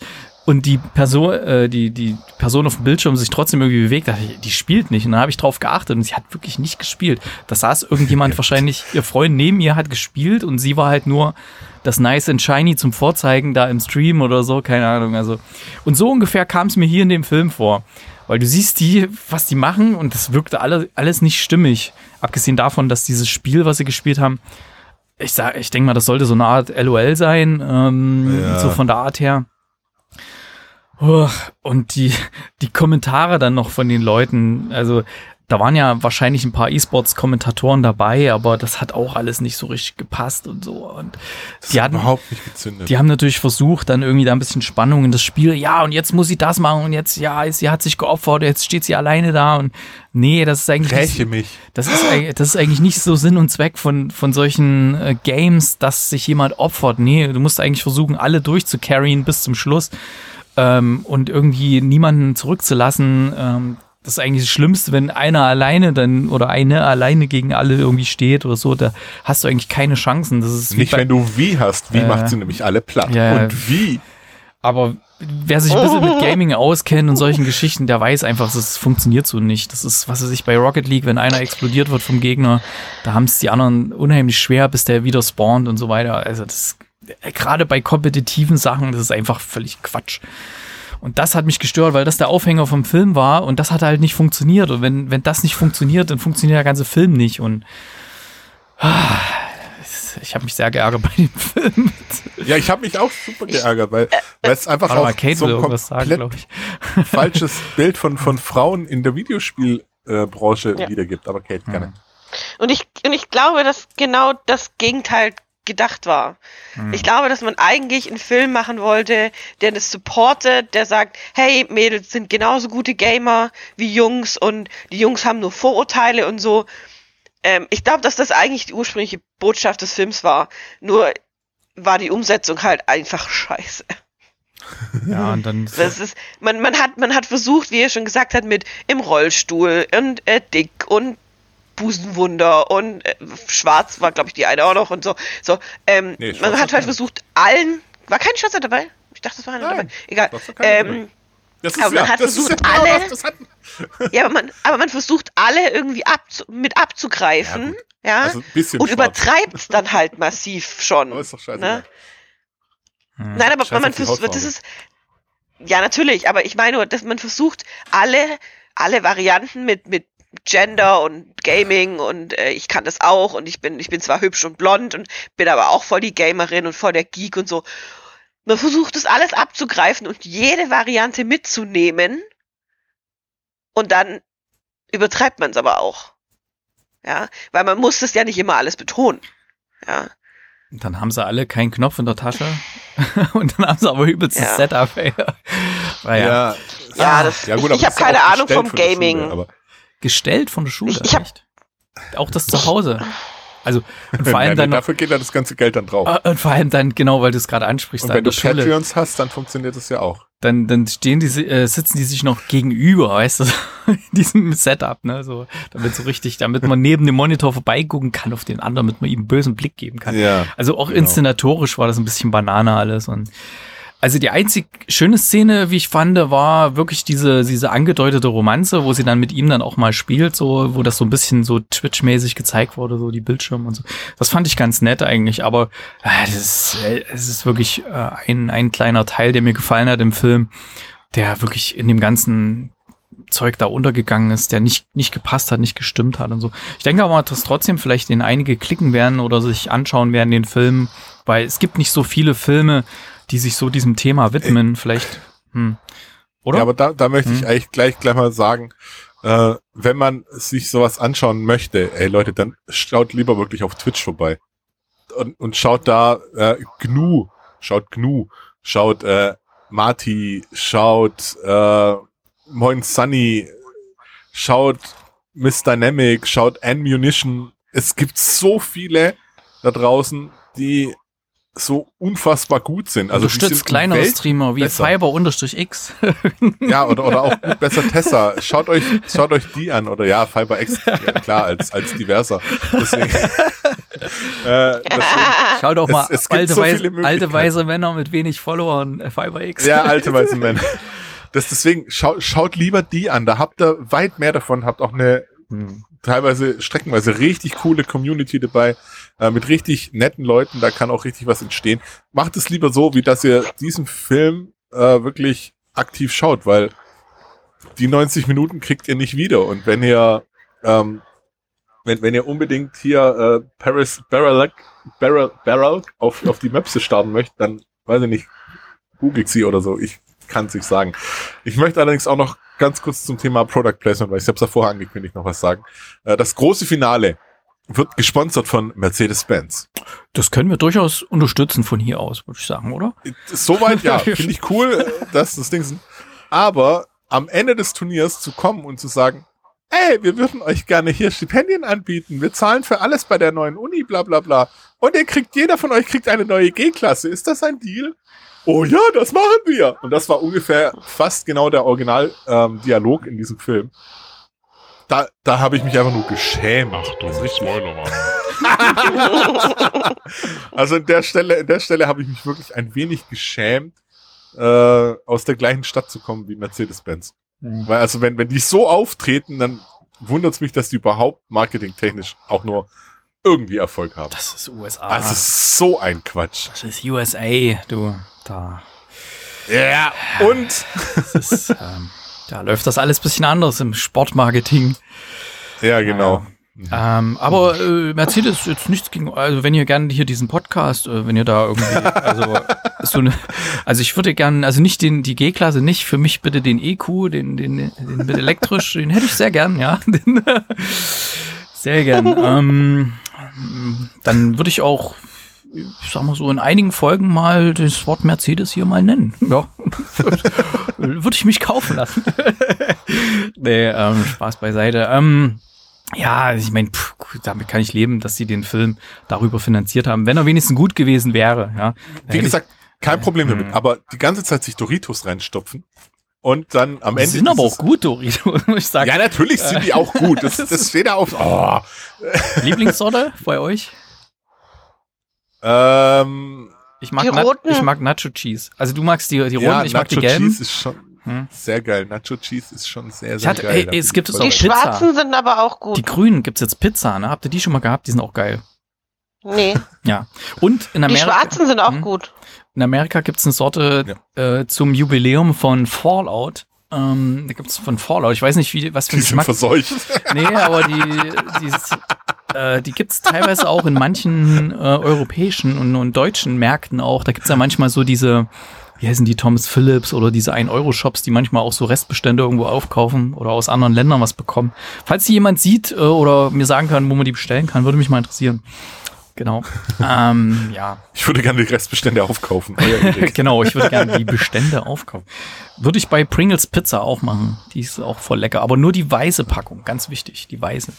und die Person, äh, die, die Person auf dem Bildschirm sich trotzdem irgendwie bewegt, dachte ich, die spielt nicht. Und dann habe ich drauf geachtet und sie hat wirklich nicht gespielt. Da saß irgendjemand wahrscheinlich, ihr Freund neben ihr hat gespielt und sie war halt nur das Nice and Shiny zum Vorzeigen da im Stream oder so, keine Ahnung. Also, und so ungefähr kam es mir hier in dem Film vor. Weil du siehst die, was die machen und das wirkte alle, alles nicht stimmig. Abgesehen davon, dass dieses Spiel, was sie gespielt haben, ich sag, ich denke mal, das sollte so eine Art LOL sein, ähm, Ja. so von der Art her. Und die, die Kommentare dann noch von den Leuten, also da waren ja wahrscheinlich ein paar E-Sports-Kommentatoren dabei, aber das hat auch alles nicht so richtig gepasst und so. Und Das die hat hatten, überhaupt nicht gezündet. die haben natürlich versucht, dann irgendwie da ein bisschen Spannung in das Spiel. Ja, und jetzt muss sie das machen und jetzt, ja, sie hat sich geopfert, jetzt steht sie alleine da und nee, das ist eigentlich Räche nicht, mich. das ist, das ist eigentlich nicht so Sinn und Zweck von, von solchen äh, Games, dass sich jemand opfert. Nee, du musst eigentlich versuchen, alle durchzucarryen bis zum Schluss ähm, und irgendwie niemanden zurückzulassen. Ähm, das ist eigentlich das Schlimmste, wenn einer alleine dann oder eine alleine gegen alle irgendwie steht oder so, da hast du eigentlich keine Chancen. Das ist Nicht, wenn du wie hast. Wie Äh, macht sie nämlich alle platt. ja. Und wie? Aber wer sich ein bisschen mit Gaming auskennt und solchen Geschichten, der weiß einfach, das funktioniert so nicht. Das ist, was weiß ich, bei Rocket League, wenn einer explodiert wird vom Gegner, da haben es die anderen unheimlich schwer, bis der wieder spawnt und so weiter. Also das, gerade bei kompetitiven Sachen, das ist einfach völlig Quatsch. Und das hat mich gestört, weil das der Aufhänger vom Film war und das hat halt nicht funktioniert. Und wenn, wenn das nicht funktioniert, dann funktioniert der ganze Film nicht. Und Ich habe mich sehr geärgert bei dem Film. Ja, ich habe mich auch super geärgert, weil, weil es einfach Warte mal, auch Kate so will ein irgendwas sagen, komplett glaube ich. falsches Bild von, von Frauen in der Videospielbranche Ja. wiedergibt. Aber Kate, gerne. Hm. Und ich, und ich glaube, dass genau das Gegenteil gedacht war. Hm. Ich glaube, dass man eigentlich einen Film machen wollte, der das supportet, der sagt, hey, Mädels sind genauso gute Gamer wie Jungs und die Jungs haben nur Vorurteile und so. Ähm, ich glaube, dass das eigentlich die ursprüngliche Botschaft des Films war. Nur war die Umsetzung halt einfach scheiße. Ja, und dann Das ist, man, man hat, man hat versucht, wie er schon gesagt hat, mit im Rollstuhl und äh, dick und Busenwunder und äh, schwarz war, glaube ich, die eine auch noch und so. So, ähm, Nee, man hat halt versucht, allen, war kein Schwarzer dabei? Ich dachte, es war einer Nein, dabei. Egal. Ähm, Das Aber man hat das versucht, genau alle- hatten- ja, aber man, aber man versucht alle irgendwie abzu mit abzugreifen, Ja, ja, Also und schwarz. übertreibt's dann halt massiv schon. Aber ist doch scheiße. Ne? Hm. Nein, aber Scheiß man versucht, das ist, ja, natürlich, aber ich meine nur, dass man versucht, alle, alle Varianten mit, mit Gender und Gaming und äh, ich kann das auch und ich bin, ich bin zwar hübsch und blond und bin aber auch voll die Gamerin und voll der Geek und so. Man versucht das alles abzugreifen und jede Variante mitzunehmen und dann übertreibt man es aber auch. Ja, weil man muss das ja nicht immer alles betonen. Ja. Und dann haben sie alle keinen Knopf in der Tasche. und dann haben sie aber übelstes Ja. Setup, ey. Ja, Ja, Ah, das, ja, gut, ich, ich habe keine Ahnung vom Schule, Gaming. aber gestellt von der Schule. Ich- echt. Auch das zu Hause. Also, und vor allem Nein, dann dafür geht ja das ganze Geld dann drauf. äh, und vor allem dann, genau, weil du es gerade ansprichst, Und wenn du Schule, Patreons hast, dann funktioniert das ja auch. dann, dann stehen die, äh, sitzen die sich noch gegenüber, weißt du, in diesem Setup, ne, so, damit so richtig, damit man neben dem Monitor vorbeigucken kann auf den anderen, damit man ihm einen bösen Blick geben kann. Ja. Also auch Genau. inszenatorisch war das ein bisschen Banane alles und also die einzig schöne Szene, wie ich fand, war wirklich diese, diese angedeutete Romanze, wo sie dann mit ihm dann auch mal spielt, so, wo das so ein bisschen so Twitch-mäßig gezeigt wurde, so die Bildschirme und so. Das fand ich ganz nett eigentlich, aber äh, das ist, äh, es ist wirklich äh, ein, ein kleiner Teil, der mir gefallen hat im Film, der wirklich in dem ganzen Zeug da untergegangen ist, der nicht, nicht gepasst hat, nicht gestimmt hat und so. Ich denke aber, dass trotzdem vielleicht den einige klicken werden oder sich anschauen werden, den Film, weil es gibt nicht so viele Filme, die sich so diesem Thema widmen, vielleicht, hm. Oder? Ja, aber da, da möchte ich Hm. eigentlich gleich, gleich mal sagen, äh, wenn man sich sowas anschauen möchte, ey Leute, dann schaut lieber wirklich auf Twitch vorbei. Und, und schaut da äh, GNU, schaut GNU, schaut äh, Marty, schaut äh, Moin Sunny, schaut Miss Dynamic, schaut Ammunition. Es gibt so viele da draußen, die so unfassbar gut sind. Also Unterstützt kleinere Streamer wie besser. Fiber-X. Ja, oder, oder auch gut besser Tessa. Schaut euch, schaut euch die an. Oder ja, Fiber X, ja, klar, als, als diverser. Deswegen, äh, deswegen, Schau doch Es- mal, es gibt alte, so weise, alte weise Männer mit wenig Followern, äh, Fiber-X. ja, alte weiße Männer. Das deswegen, schaut, schaut lieber die an. Da habt ihr weit mehr davon, habt auch eine Hm. teilweise streckenweise richtig coole Community dabei, äh, mit richtig netten Leuten, da kann auch richtig was entstehen. Macht es lieber so, wie dass ihr diesen Film äh, wirklich aktiv schaut, weil die 90 Minuten kriegt ihr nicht wieder. Und wenn ihr ähm, wenn, wenn ihr unbedingt hier äh, Paris Barrel, Barrel, Barrel auf, auf die Möpse starten möchtet, dann weiß ich nicht, googelt sie oder so. Ich kann es nicht sagen. Ich möchte allerdings auch noch ganz kurz zum Thema Product Placement, weil ich es ja vorher angekündigt, noch was sagen. Äh, das große Finale wird gesponsert von Mercedes-Benz. Das können wir durchaus unterstützen von hier aus, würde ich sagen, oder? Soweit, ja, finde ich cool, dass das Ding sind. Aber am Ende des Turniers zu kommen und zu sagen, ey, wir würden euch gerne hier Stipendien anbieten, wir zahlen für alles bei der neuen Uni, bla bla bla. Und ihr kriegt, jeder von euch kriegt eine neue G-Klasse. Ist das ein Deal? Oh ja, das machen wir. Und das war ungefähr fast genau der Original-Dialog in diesem Film. Da, da habe ich mich einfach nur geschämt. Achtung, Spoiler warnung. Also in der Stelle, in der Stelle habe ich mich wirklich ein wenig geschämt, äh, aus der gleichen Stadt zu kommen wie Mercedes-Benz. Weil also wenn, wenn die so auftreten, dann wundert es mich, dass die überhaupt marketingtechnisch auch nur irgendwie Erfolg haben. Das ist USA. Das ist so ein Quatsch. das ist USA, du. Da, Ja, und das ist, ähm, da läuft das alles bisschen anders im Sportmarketing. ja, genau. Ähm, aber äh, Mercedes jetzt nichts gegen, also wenn ihr gerne hier diesen Podcast, äh, wenn ihr da irgendwie, also so eine, also ich würde gerne, also nicht den die G-Klasse, nicht für mich bitte den EQ, den den, den bitte elektrisch, den hätte ich sehr gern, ja, den, sehr gern. Ähm, dann würde ich auch, ich sag mal so in einigen Folgen mal das Wort Mercedes hier mal nennen. Ja, würde ich mich kaufen lassen. nee, ähm, Spaß beiseite. Ähm, ja, ich meine, damit kann ich leben, dass sie den Film darüber finanziert haben, wenn er wenigstens gut gewesen wäre. Ja, Wie gesagt, kein Problem damit, aber die ganze Zeit sich Doritos reinstopfen und dann am die Ende. sind aber auch gut, Doritos, muss ich sagen. Ja, natürlich sind die auch gut. Das, das steht da auf. Oh. Lieblingssorte bei euch? Ähm, Ich mag, Die roten. ich mag Nacho Cheese. Also du magst die, die roten, ja, ich mag die Nacho gelben. Cheese ist schon Hm. sehr geil. Nacho Cheese ist schon sehr, Ich sehr hatte, geil. ey, es gibt es auch Die Pizza. schwarzen sind aber auch gut. Die grünen gibt's jetzt Pizza, ne? Habt ihr die schon mal gehabt? Die sind auch geil. nee, Ja. Und in die Amerika, schwarzen sind auch Hm. gut. in Amerika gibt's eine Sorte äh, zum Jubiläum von Fallout. Ähm, da gibt's von Fallout. Ich weiß nicht, wie, was für Die ein sind Geschmack. verseucht. Nee, aber die, die, ist, äh, die gibt's teilweise auch in manchen äh, europäischen und, und deutschen Märkten auch. Da gibt's ja manchmal so diese, wie heißen die, Thomas Phillips oder diese 1-Euro-Shops, die manchmal auch so Restbestände irgendwo aufkaufen oder aus anderen Ländern was bekommen. Falls die jemand sieht äh, oder mir sagen kann, wo man die bestellen kann, würde mich mal interessieren. Genau. ähm, ja. Ich würde gerne die Restbestände aufkaufen. Genau, ich würde gerne die Bestände aufkaufen. Würde ich bei Pringles Pizza auch machen. Die ist auch voll lecker. Aber nur die weiße Packung, ganz wichtig, die weiße.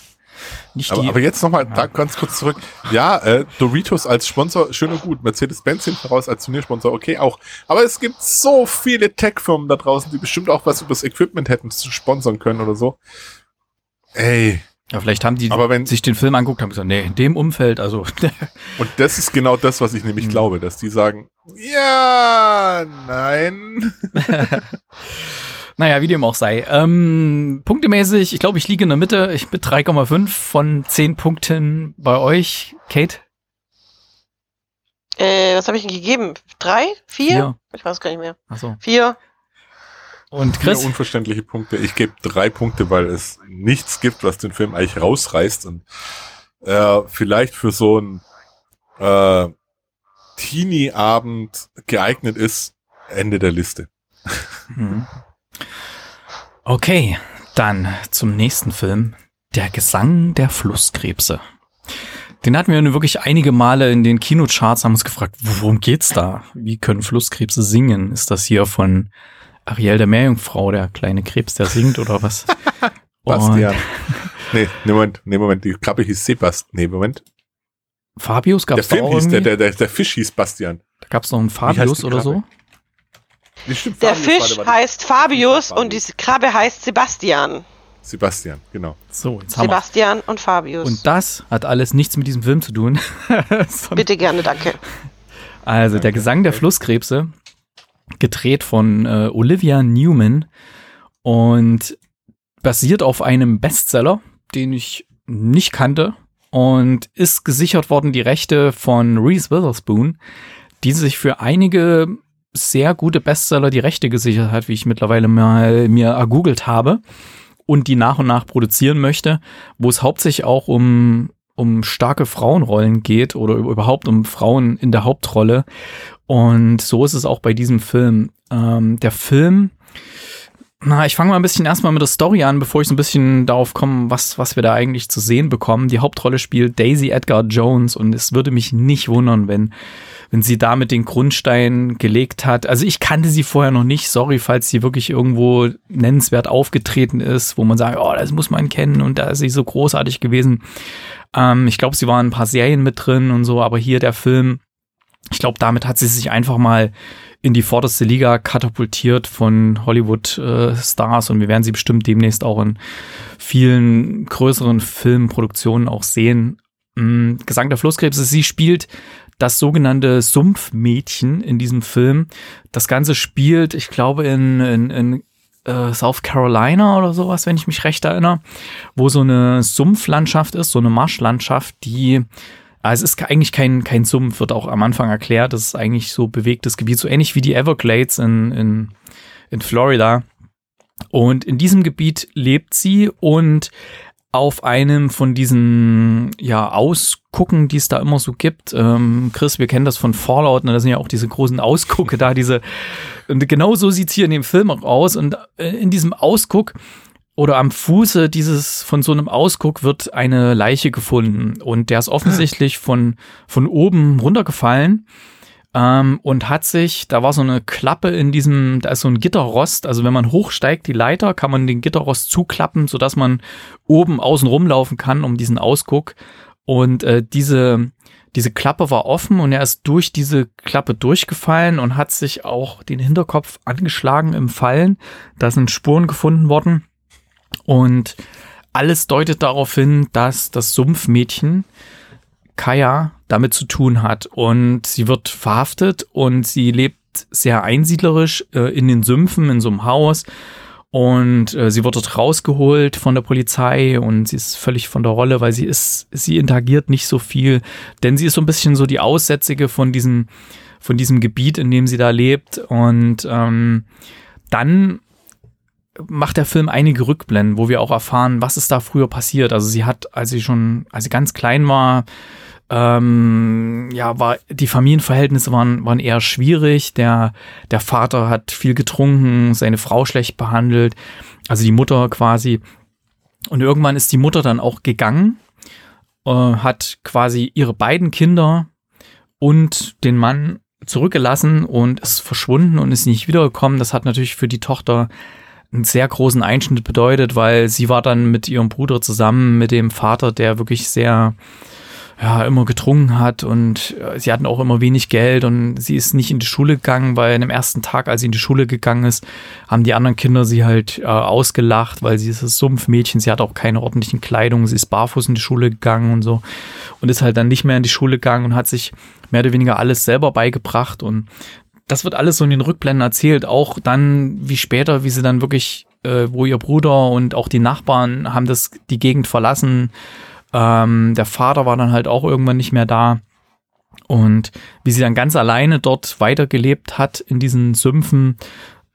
Nicht aber, die. aber jetzt nochmal da ganz kurz zurück. Ja, äh, Doritos als Sponsor, schön und gut. Mercedes-Benz hinten raus als Turniersponsor, okay, auch. Aber es gibt so viele Tech-Firmen da draußen, die bestimmt auch was über das Equipment hätten zu sponsern können oder so. Ey, ja, vielleicht haben die Aber wenn- sich den Film anguckt, haben gesagt, nee, in dem Umfeld, also und das ist genau das, was ich nämlich Hm. glaube, dass die sagen, ja, nein. naja, wie dem auch sei. Ähm, punktemäßig, ich glaube, ich liege in der Mitte. Ich bin 3,5 von 10 Punkten bei euch. Kate? Äh, was habe ich denn gegeben? Drei? Vier? Vier. Ich weiß gar nicht mehr. Achso. Vier. Und Vier Chris? unverständliche Punkte. Ich gebe drei Punkte, weil es nichts gibt, was den Film eigentlich rausreißt und äh, vielleicht für so einen äh, Teenie-Abend geeignet ist. Ende der Liste. Mhm. Okay, dann zum nächsten Film. Der Gesang der Flusskrebse. Den hatten wir nun wirklich einige Male in den Kinocharts, haben uns gefragt, worum geht's da? Wie können Flusskrebse singen? Ist das hier von Ariel der Meerjungfrau, der kleine Krebs, der singt oder was? Bastian. nee, nee, Moment, nee, Moment, die Krabbe hieß Sebastian. Nee, Moment. Fabius Der gab's da Film auch hieß, der, der, der, der Fisch hieß Bastian. Da gab's noch einen Fabius oder so? Stimmt, Der Fisch heißt Fabius und die Krabbe heißt Sebastian. Sebastian, genau. So, jetzt haben wir. Sebastian und Fabius. Und das hat alles nichts mit diesem Film zu tun. Bitte gerne, danke. Also der Gesang der Flusskrebse, gedreht von äh, Olivia Newman und basiert auf einem Bestseller, den ich nicht kannte und ist gesichert worden die Rechte von Reese Witherspoon, die sich für einige sehr gute Bestseller die Rechte gesichert hat, wie ich mittlerweile mal mir ergoogelt habe und die nach und nach produzieren möchte, wo es hauptsächlich auch um um starke Frauenrollen geht oder überhaupt um Frauen in der Hauptrolle. Und so ist es auch bei diesem Film. Ähm, der Film, na, ich fange mal ein bisschen erstmal mit der Story an, bevor ich so ein bisschen darauf komme, was, was wir da eigentlich zu sehen bekommen. Die Hauptrolle spielt Daisy Edgar Jones und es würde mich nicht wundern, wenn, wenn sie damit den Grundstein gelegt hat. Also ich kannte sie vorher noch nicht, sorry, falls sie wirklich irgendwo nennenswert aufgetreten ist, wo man sagt, oh, das muss man kennen und da ist sie so großartig gewesen. Ähm, ich glaube, sie waren ein paar Serien mit drin und so, aber hier der Film, ich glaube, damit hat sie sich einfach mal in die vorderste Liga katapultiert von Hollywood-Stars und wir werden sie bestimmt demnächst auch in vielen größeren Filmproduktionen auch sehen. Mm, Gesang der Flusskrebse, sie spielt das sogenannte Sumpfmädchen in diesem Film. Das Ganze spielt, ich glaube, in, in, in äh, South Carolina oder sowas, wenn ich mich recht erinnere, wo so eine Sumpflandschaft ist, so eine Marschlandschaft, die also es ist eigentlich kein, kein Sumpf, wird auch am Anfang erklärt. Das ist eigentlich so bewegtes Gebiet, so ähnlich wie die Everglades in, in, in Florida. Und in diesem Gebiet lebt sie und auf einem von diesen ja Ausgucken, die es da immer so gibt. Ähm, Chris, wir kennen das von Fallout, ne? da sind ja auch diese großen Ausgucke da, diese und genau so sieht's hier in dem Film auch aus. Und äh, in diesem Ausguck oder am Fuße dieses von so einem Ausguck wird eine Leiche gefunden und der ist offensichtlich von von oben runtergefallen ähm, und hat sich, da war so eine Klappe in diesem, da ist so ein Gitterrost, also wenn man hochsteigt, die Leiter, kann man den Gitterrost zuklappen, sodass man oben außen rumlaufen kann um diesen Ausguck. Und äh, diese, diese Klappe war offen und er ist durch diese Klappe durchgefallen und hat sich auch den Hinterkopf angeschlagen im Fallen. Da sind Spuren gefunden worden. Und alles deutet darauf hin, dass das Sumpfmädchen Kaya damit zu tun hat. Und sie wird verhaftet und sie lebt sehr einsiedlerisch äh, in den Sümpfen, in so einem Haus. Und äh, sie wird dort rausgeholt von der Polizei und sie ist völlig von der Rolle, weil sie ist, sie interagiert nicht so viel, denn sie ist so ein bisschen so die Aussätzige von diesem, von diesem Gebiet, in dem sie da lebt. Und ähm, dann macht der Film einige Rückblenden, wo wir auch erfahren, was ist da früher passiert. Also sie hat, als sie schon, als sie ganz klein war, ähm, ja, war, die Familienverhältnisse waren, waren eher schwierig. Der, der Vater hat viel getrunken, seine Frau schlecht behandelt, also die Mutter quasi. Und irgendwann ist die Mutter dann auch gegangen, äh, hat quasi ihre beiden Kinder und den Mann zurückgelassen und ist verschwunden und ist nicht wiedergekommen. Das hat natürlich für die Tochter einen sehr großen Einschnitt bedeutet, weil sie war dann mit ihrem Bruder zusammen, mit dem Vater, der wirklich sehr ja, immer getrunken hat und äh, sie hatten auch immer wenig Geld und sie ist nicht in die Schule gegangen, weil in dem ersten Tag, als sie in die Schule gegangen ist, haben die anderen Kinder sie halt äh, ausgelacht, weil sie ist das Sumpfmädchen, sie hat auch keine ordentlichen Kleidung, sie ist barfuß in die Schule gegangen und so und ist halt dann nicht mehr in die Schule gegangen und hat sich mehr oder weniger alles selber beigebracht und das wird alles so in den Rückblenden erzählt, auch dann wie später, wie sie dann wirklich, äh, wo ihr Bruder und auch die Nachbarn haben das die Gegend verlassen ähm, der Vater war dann halt auch irgendwann nicht mehr da. Und wie sie dann ganz alleine dort weitergelebt hat in diesen Sümpfen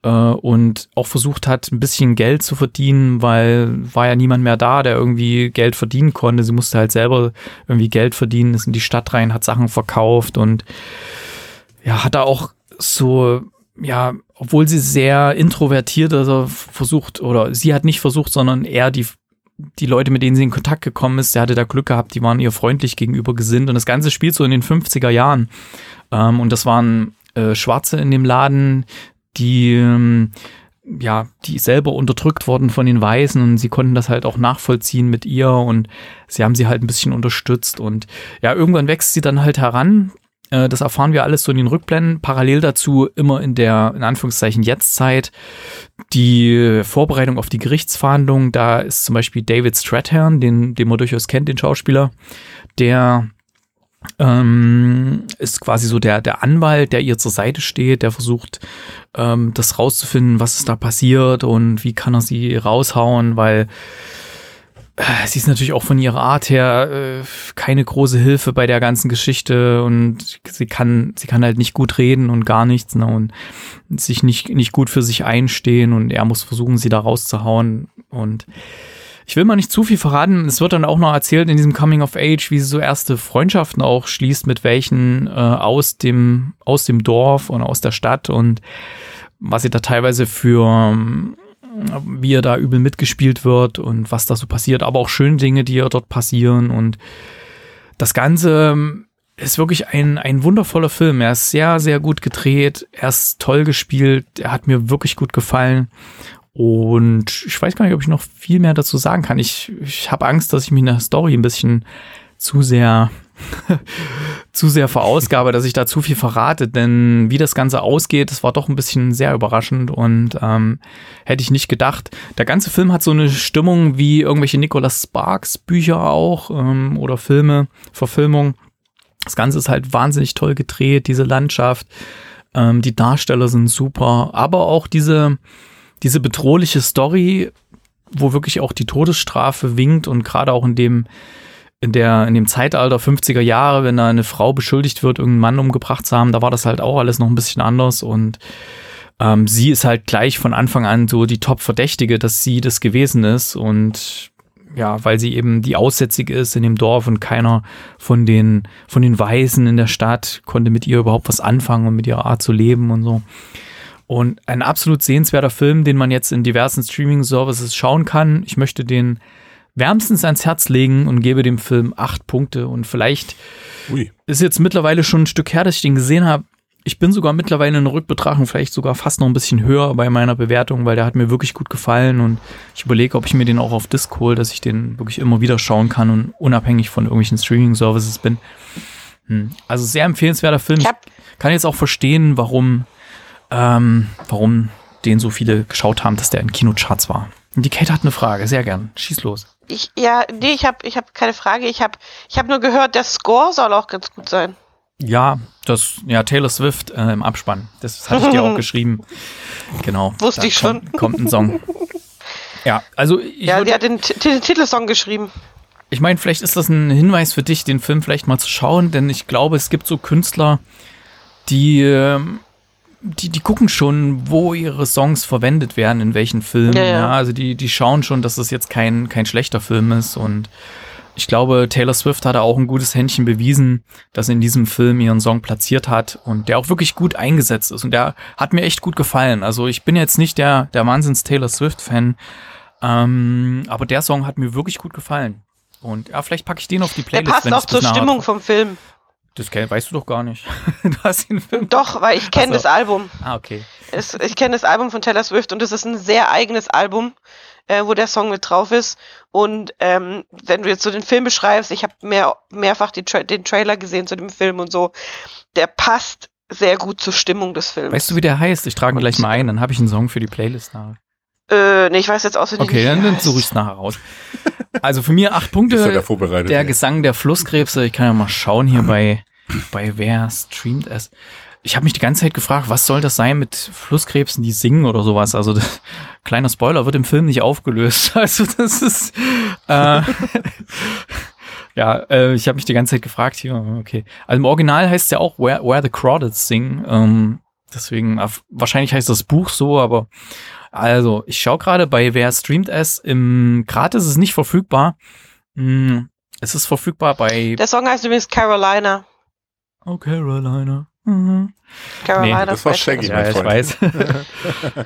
äh, und auch versucht hat, ein bisschen Geld zu verdienen, weil war ja niemand mehr da, der irgendwie Geld verdienen konnte. Sie musste halt selber irgendwie Geld verdienen, ist in die Stadt rein, hat Sachen verkauft und ja, hat da auch so ja, obwohl sie sehr introvertiert also versucht, oder sie hat nicht versucht, sondern eher die die Leute, mit denen sie in Kontakt gekommen ist, der hatte da Glück gehabt, die waren ihr freundlich gegenüber gesinnt. Und das Ganze spielt so in den 50er Jahren. Ähm, und das waren äh, Schwarze in dem Laden, die ähm, ja, die selber unterdrückt wurden von den Weißen und sie konnten das halt auch nachvollziehen mit ihr und sie haben sie halt ein bisschen unterstützt und ja, irgendwann wächst sie dann halt heran äh, das erfahren wir alles so in den Rückblenden. Parallel dazu immer in der, in Anführungszeichen, Jetztzeit die Vorbereitung auf die Gerichtsverhandlungen. Da ist zum Beispiel David Strathairn, den, den man durchaus kennt, den Schauspieler, der ähm, ist quasi so der, der Anwalt, der ihr zur Seite steht, der versucht, ähm, das rauszufinden, was ist da passiert und wie kann er sie raushauen, weil sie ist natürlich auch von ihrer Art her äh, keine große Hilfe bei der ganzen Geschichte und sie kann, sie kann halt nicht gut reden und gar nichts ne, und sich nicht, nicht gut für sich einstehen und er muss versuchen, sie da rauszuhauen und ich will mal nicht zu viel verraten. Es wird dann auch noch erzählt in diesem Coming of Age, wie sie so erste Freundschaften auch schließt mit welchen äh, aus dem aus dem Dorf und aus der Stadt und was sie da teilweise für wie er da übel mitgespielt wird und was da so passiert, aber auch schöne Dinge, die ja dort passieren und das Ganze ähm, ist wirklich ein, ein wundervoller Film. Er ist sehr, sehr gut gedreht. Er ist toll gespielt. Er hat mir wirklich gut gefallen. Und ich weiß gar nicht, ob ich noch viel mehr dazu sagen kann. Ich, ich habe Angst, dass ich mich in der Story ein bisschen zu sehr zu sehr verausgabe, dass ich da zu viel verrate, denn wie das Ganze ausgeht, das war doch ein bisschen sehr überraschend und ähm, hätte ich nicht gedacht. Der ganze Film hat so eine Stimmung wie irgendwelche Nicholas Sparks Bücher auch ähm, oder Filme, Verfilmung. Das Ganze ist halt wahnsinnig toll gedreht, diese Landschaft, ähm, die Darsteller sind super, aber auch diese, diese bedrohliche Story, wo wirklich auch die Todesstrafe winkt und gerade auch in dem in der, in dem Zeitalter 50er Jahre, wenn da eine Frau beschuldigt wird, irgendeinen Mann umgebracht zu haben, da war das halt auch alles noch ein bisschen anders und ähm, sie ist halt gleich von Anfang an so die Top-Verdächtige, dass sie das gewesen ist und ja, weil sie eben die Aussätzige ist in dem Dorf und keiner von den, von den Weißen in der Stadt konnte mit ihr überhaupt was anfangen und mit ihrer Art zu leben und so. Und ein absolut sehenswerter Film, den man jetzt in diversen Streaming-Services schauen kann. Ich möchte den wärmstens ans Herz legen und gebe dem Film acht Punkte. Und vielleicht Ui. ist jetzt mittlerweile schon ein Stück her, dass ich den gesehen habe. Ich bin sogar mittlerweile in der Rückbetrachtung vielleicht sogar fast noch ein bisschen höher bei meiner Bewertung, weil der hat mir wirklich gut gefallen und ich überlege, ob ich mir den auch auf Disc hole, dass ich den wirklich immer wieder schauen kann und unabhängig von irgendwelchen Streaming-Services bin. Hm. Also sehr empfehlenswerter Film. Ich kann jetzt auch verstehen, warum, ähm, warum den so viele geschaut haben, dass der in Kinocharts war. Und die Kate hat eine Frage, sehr gern. Schieß los. Ich, ja, nee, ich habe ich hab keine Frage. Ich habe ich hab nur gehört, der Score soll auch ganz gut sein. Ja, das, ja, Taylor Swift äh, im Abspann. Das hatte ich dir auch geschrieben. Genau. Wusste ich schon. Kommt, ein Song. Ja, also ich, ja, würd- die hat den Titelsong geschrieben. ich meine, vielleicht ist das ein Hinweis für dich, den Film vielleicht mal zu schauen, denn ich glaube, es gibt so Künstler, die, ähm, die, die gucken schon, wo ihre Songs verwendet werden, in welchen Filmen. Ja, Ja, ja. also die, die schauen schon, dass das jetzt kein, kein schlechter Film ist und ich glaube, Taylor Swift hat da auch ein gutes Händchen bewiesen, dass sie in diesem Film ihren Song platziert hat und der auch wirklich gut eingesetzt ist. Und der hat mir echt gut gefallen. Also ich bin jetzt nicht der, der Wahnsinns Taylor Swift-Fan, ähm, aber der Song hat mir wirklich gut gefallen. Und ja, vielleicht packe ich den auf die Der Playlist. passt wenn auch zur Stimmung vom Film. Das kenn- weißt du doch gar nicht. du hast den Film. Doch, weil ich kenne Ach so. das Album. Ah, okay. Es, ich kenne das Album von Taylor Swift und es ist ein sehr eigenes Album, äh, wo der Song mit drauf ist. Und ähm, wenn du jetzt so den Film beschreibst, ich habe mehr, mehrfach Tra den Trailer gesehen zu dem Film und so, der passt sehr gut zur Stimmung des Films. Weißt du, wie der heißt? Ich trage ihn gleich mal ein, dann habe ich einen Song für die Playlist nachher. Äh, nee, ich weiß jetzt auswendig Okay, nicht. dann, dann suche ich es nachher raus. Also für mir acht Ist ja der Punkte. vorbereitet. Der ey. Gesang der Flusskrebse. Ich kann ja mal schauen hier bei, bei wer streamt es. Ich habe mich die ganze Zeit gefragt, was soll das sein mit Flusskrebsen, die singen oder sowas. Also das, kleiner Spoiler wird im Film nicht aufgelöst. Also das ist äh, ja, äh, ich habe mich die ganze Zeit gefragt hier. Okay, also im Original heißt es ja auch Where, Where the Crawdads Sing. Ähm, deswegen wahrscheinlich heißt das Buch so, aber also ich schaue gerade bei wer streamt es. Im Gratis ist es nicht verfügbar. Hm, es ist verfügbar bei Der Song heißt übrigens Carolina. Oh Carolina. Mhm. Carolina. das war Shaggy. nicht. Ja, ich Freund. weiß.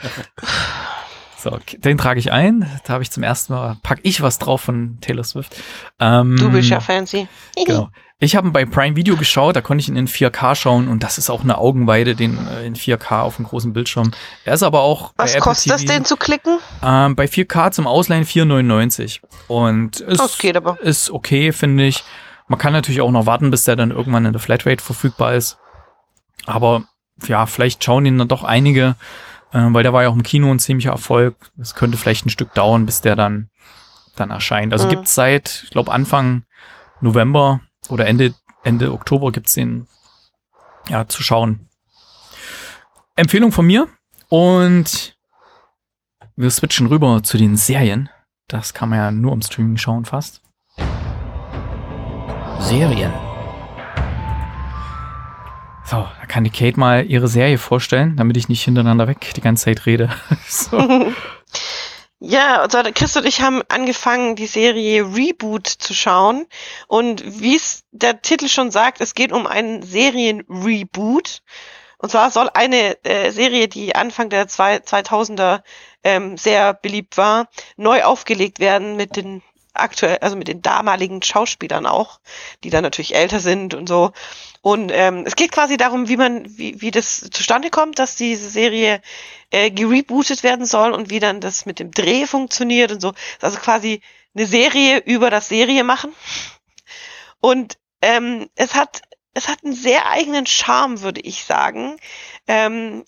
so, den trage ich ein. Da habe ich zum ersten Mal, pack ich was drauf von Taylor Swift. Ähm, Du bist ja fancy. Genau. Ich habe ihn bei Prime Video geschaut, da konnte ich ihn in 4K schauen und das ist auch eine Augenweide, den äh, in 4K auf dem großen Bildschirm. Er ist aber auch Was kostet TV, den zu klicken? Ähm, bei 4K zum Ausleihen 4,99 und ist, Das geht aber. ist okay, finde ich. Man kann natürlich auch noch warten, bis der dann irgendwann in der Flatrate verfügbar ist. Aber ja, vielleicht schauen ihn dann doch einige, äh, weil der war ja auch im Kino ein ziemlicher Erfolg. Es könnte vielleicht ein Stück dauern, bis der dann, dann erscheint. Also Mhm. gibt's seit, ich glaube, Anfang November oder Ende, Ende Oktober gibt's den ja, zu schauen. Empfehlung von mir. Und wir switchen rüber zu den Serien. Das kann man ja nur im Streaming schauen fast. Serien. So, da kann die Kate mal ihre Serie vorstellen, damit ich nicht hintereinander weg die ganze Zeit rede. so. Ja, also Chris und ich haben angefangen, die Serie Reboot zu schauen. Und wie es der Titel schon sagt, es geht um einen Serien-Reboot. Und zwar soll eine äh, Serie, die Anfang der zwei, 2000er ähm, sehr beliebt war, neu aufgelegt werden mit den aktuell, also mit den damaligen Schauspielern auch, die dann natürlich älter sind und so. Und ähm, es geht quasi darum, wie man, wie, wie das zustande kommt, dass diese Serie äh, gerebootet werden soll und wie dann das mit dem Dreh funktioniert und so. Also quasi eine Serie über das Serie machen. Und ähm, es hat es hat einen sehr eigenen Charme, würde ich sagen. Ähm,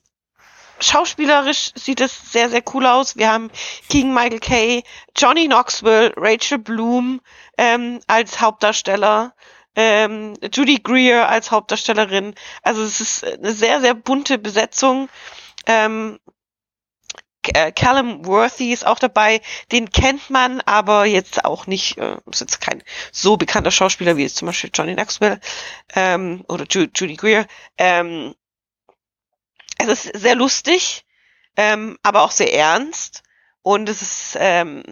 schauspielerisch sieht es sehr, sehr cool aus. Wir haben King Michael Kay, Johnny Knoxville, Rachel Bloom ähm, als Hauptdarsteller, ähm, Judy Greer als Hauptdarstellerin. Also es ist eine sehr, sehr bunte Besetzung. Ähm, äh, Callum Worthy ist auch dabei. Den kennt man, aber jetzt auch nicht, äh, ist jetzt kein so bekannter Schauspieler wie jetzt zum Beispiel Johnny Knoxville ähm, oder Ju Judy Greer. Ähm, es ist sehr lustig, ähm, aber auch sehr ernst. Und es ist, ähm,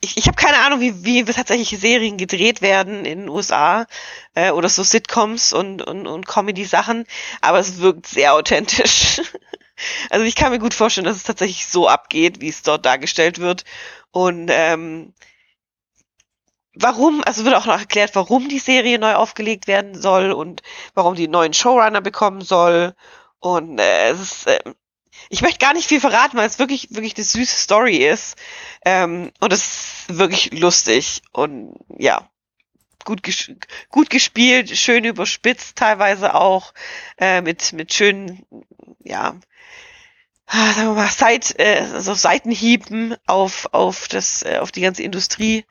ich, ich habe keine Ahnung, wie, wie tatsächlich Serien gedreht werden in den USA äh, oder so Sitcoms und, und, und Comedy-Sachen, aber es wirkt sehr authentisch. also ich kann mir gut vorstellen, dass es tatsächlich so abgeht, wie es dort dargestellt wird. Und ähm, warum, also wird auch noch erklärt, warum die Serie neu aufgelegt werden soll und warum die neuen Showrunner bekommen soll. Und äh, es ist, äh, ich möchte gar nicht viel verraten, weil es wirklich, wirklich eine süße Story ist. Ähm, und es ist wirklich lustig. Und ja, gut, ges gut gespielt, schön überspitzt teilweise auch, äh, mit, mit schönen, ja, ah, sagen wir mal, Seit, äh, also Seitenhieben auf, auf das, äh, auf die ganze Industrie.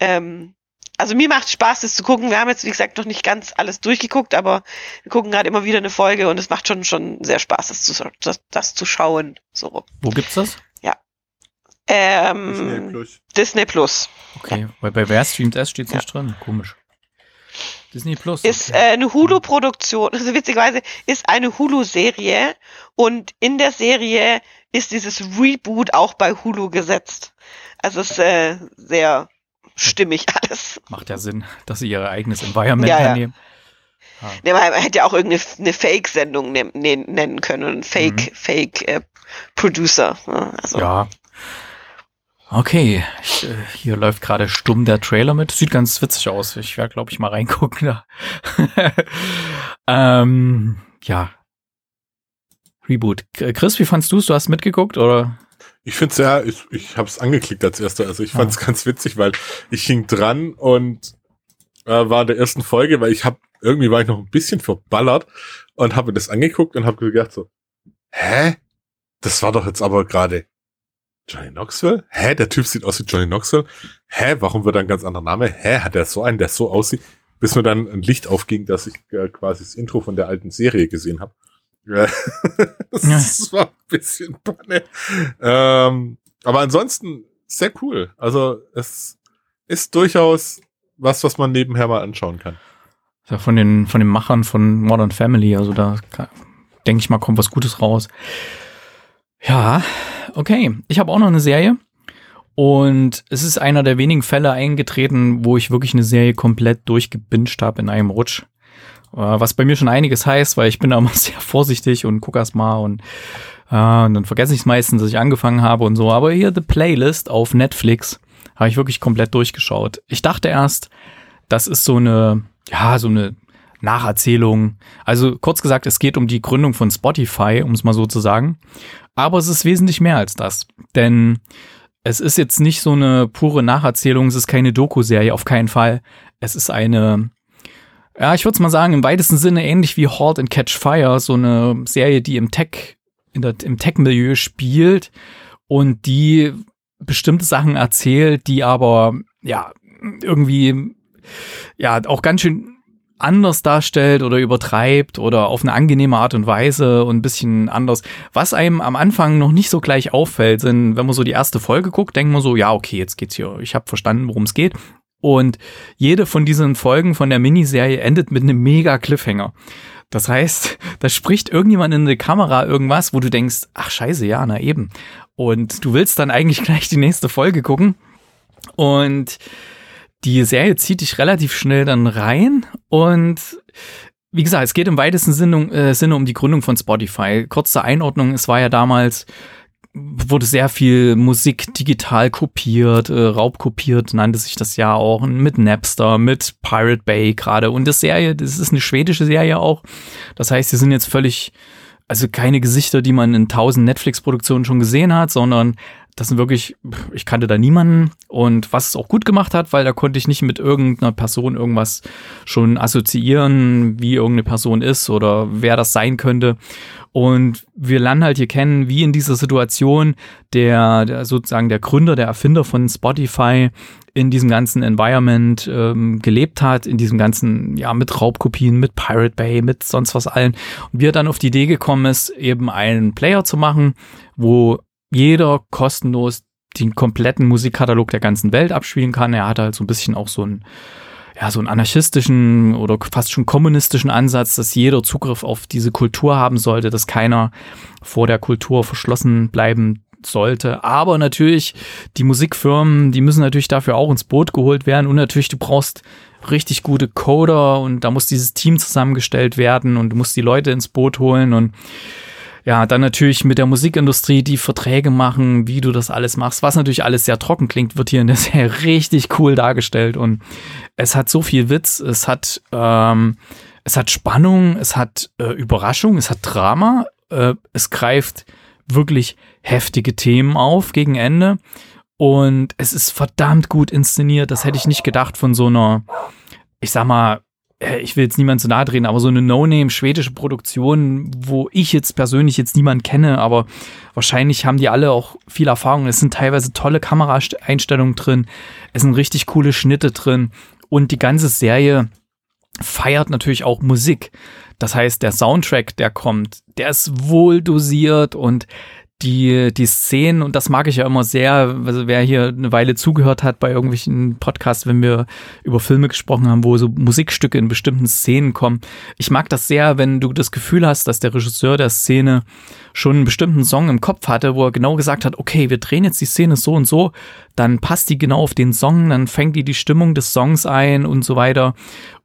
Ähm, also mir macht Spaß, das zu gucken. Wir haben jetzt, wie gesagt, noch nicht ganz alles durchgeguckt, aber wir gucken gerade immer wieder eine Folge und es macht schon, schon sehr Spaß, das zu, das, das zu schauen. So. Wo gibt's das? Ja. Ähm, Disney Plus. Disney Plus. Okay, ja. weil bei Wer streamt S steht es ja. nicht drin. Komisch. Disney Plus. Okay. Ist äh, eine Hulu-Produktion, also witzigerweise ist eine Hulu-Serie und in der Serie ist dieses Reboot auch bei Hulu gesetzt. Also es ist äh, sehr stimmig alles. Macht ja Sinn, dass sie ihr eigenes Environment ja, ja. nehmen. Ah. Ja, man hätte ja auch irgendeine Fake-Sendung ne nennen können, Fake, mhm. Fake äh, Producer. Ne? Also. Ja. Okay, ich, äh, hier läuft gerade stumm der Trailer mit. Sieht ganz witzig aus. Ich werde, glaube ich, mal reingucken. ähm, ja. Reboot. Chris, wie fandst du es? Du hast mitgeguckt, oder? Ich finde es ja, ich, ich habe es angeklickt als erster. Also ich fand es ah. ganz witzig, weil ich hing dran und äh, war in der ersten Folge, weil ich habe irgendwie war ich noch ein bisschen verballert und habe das angeguckt und habe gedacht so, hä? Das war doch jetzt aber gerade Johnny Knoxville? Hä? Der Typ sieht aus wie Johnny Knoxville? Hä? Warum wird er ein ganz anderer Name? Hä? Hat er so einen, der so aussieht? Bis mir dann ein Licht aufging, dass ich äh, quasi das Intro von der alten Serie gesehen habe. das war ein bisschen Panne. Ähm, aber ansonsten sehr cool. Also es ist durchaus was, was man nebenher mal anschauen kann. Ja, von den, von den Machern von Modern Family, also da denke ich mal, kommt was Gutes raus. Ja, okay. Ich habe auch noch eine Serie. Und es ist einer der wenigen Fälle eingetreten, wo ich wirklich eine Serie komplett durchgebinged habe in einem Rutsch. Äh, was bei mir schon einiges heißt, weil ich bin da immer sehr vorsichtig und guck erst mal und, äh, und dann vergesse ich es meistens, dass ich angefangen habe und so. Aber hier The Playlist auf Netflix habe ich wirklich komplett durchgeschaut. Ich dachte erst, das ist so eine, ja, so eine Nacherzählung. Also kurz gesagt, es geht um die Gründung von Spotify, um es mal so zu sagen. Aber es ist wesentlich mehr als das. Denn es ist jetzt nicht so eine pure Nacherzählung, es ist keine Doku-Serie, auf keinen Fall. Es ist eine ja, ich würde es mal sagen, im weitesten Sinne ähnlich wie Halt and Catch Fire, so eine Serie, die im Tech, der, im Tech-Milieu spielt und die bestimmte Sachen erzählt, die aber ja irgendwie ja auch ganz schön anders darstellt oder übertreibt oder auf eine angenehme Art und Weise und ein bisschen anders. Was einem am Anfang noch nicht so gleich auffällt, sind, wenn man so die erste Folge guckt, denkt man so, ja, okay, jetzt geht's hier, ich habe verstanden, worum es geht. Und jede von diesen Folgen von der Miniserie endet mit einem mega Cliffhanger. Das heißt, da spricht irgendjemand in der Kamera irgendwas, wo du denkst, ach scheiße, ja, na eben. Und du willst dann eigentlich gleich die nächste Folge gucken. Und die Serie zieht dich relativ schnell dann rein. Und wie gesagt, es geht im weitesten Sinne, äh, Sinne um die Gründung von Spotify. Kurz zur Einordnung, es war ja damals wurde sehr viel Musik digital kopiert, äh, raubkopiert, nannte sich das ja auch, mit Napster, mit Pirate Bay gerade. Und das Serie, das ist eine schwedische Serie auch. Das heißt, sie sind jetzt völlig, also keine Gesichter, die man in tausend Netflix-Produktionen schon gesehen hat, sondern das sind wirklich, ich kannte da niemanden und was es auch gut gemacht hat, weil da konnte ich nicht mit irgendeiner Person irgendwas schon assoziieren, wie irgendeine Person ist oder wer das sein könnte. Und wir lernen halt hier kennen, wie in dieser Situation der, der sozusagen der Gründer, der Erfinder von Spotify in diesem ganzen Environment ähm, gelebt hat, in diesem ganzen, ja, mit Raubkopien, mit Pirate Bay, mit sonst was allen. Und wie er dann auf die Idee gekommen ist, eben einen Player zu machen, wo jeder kostenlos den kompletten Musikkatalog der ganzen Welt abspielen kann. Er hat halt so ein bisschen auch so ein ja, so einen anarchistischen oder fast schon kommunistischen Ansatz, dass jeder Zugriff auf diese Kultur haben sollte, dass keiner vor der Kultur verschlossen bleiben sollte. Aber natürlich, die Musikfirmen, die müssen natürlich dafür auch ins Boot geholt werden und natürlich, du brauchst richtig gute Coder und da muss dieses Team zusammengestellt werden und du musst die Leute ins Boot holen und ja, dann natürlich mit der Musikindustrie die Verträge machen, wie du das alles machst, was natürlich alles sehr trocken klingt, wird hier in der Serie richtig cool dargestellt. Und es hat so viel Witz, es hat, ähm, es hat Spannung, es hat äh, Überraschung, es hat Drama, äh, es greift wirklich heftige Themen auf gegen Ende. Und es ist verdammt gut inszeniert. Das hätte ich nicht gedacht von so einer, ich sag mal, ich will jetzt niemand zu nahe drehen, aber so eine No-Name schwedische Produktion, wo ich jetzt persönlich jetzt niemanden kenne, aber wahrscheinlich haben die alle auch viel Erfahrung. Es sind teilweise tolle Kameraeinstellungen drin, es sind richtig coole Schnitte drin und die ganze Serie feiert natürlich auch Musik. Das heißt, der Soundtrack, der kommt, der ist wohl dosiert und die, die Szenen, und das mag ich ja immer sehr, also wer hier eine Weile zugehört hat bei irgendwelchen Podcasts, wenn wir über Filme gesprochen haben, wo so Musikstücke in bestimmten Szenen kommen. Ich mag das sehr, wenn du das Gefühl hast, dass der Regisseur der Szene schon einen bestimmten Song im Kopf hatte, wo er genau gesagt hat, okay, wir drehen jetzt die Szene so und so, dann passt die genau auf den Song, dann fängt die die Stimmung des Songs ein und so weiter.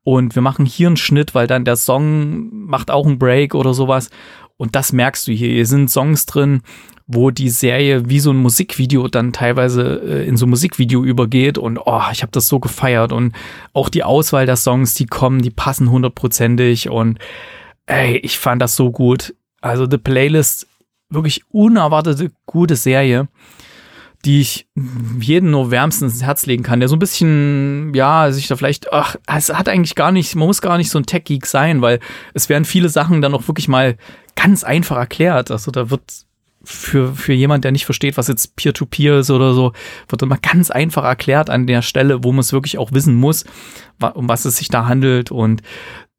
Und wir machen hier einen Schnitt, weil dann der Song macht auch einen Break oder sowas. Und das merkst du hier. Hier sind Songs drin, wo die Serie wie so ein Musikvideo dann teilweise äh, in so ein Musikvideo übergeht. Und oh, ich habe das so gefeiert. Und auch die Auswahl der Songs, die kommen, die passen hundertprozentig. Und ey, ich fand das so gut. Also The Playlist, wirklich unerwartete gute Serie die ich jeden nur wärmstens ins Herz legen kann, der so ein bisschen, ja, sich da vielleicht, ach, es hat eigentlich gar nicht, man muss gar nicht so ein Tech-Geek sein, weil es werden viele Sachen dann auch wirklich mal ganz einfach erklärt. Also da wird für, für jemand, der nicht versteht, was jetzt Peer-to-Peer -Peer ist oder so, wird immer ganz einfach erklärt an der Stelle, wo man es wirklich auch wissen muss, um was es sich da handelt. Und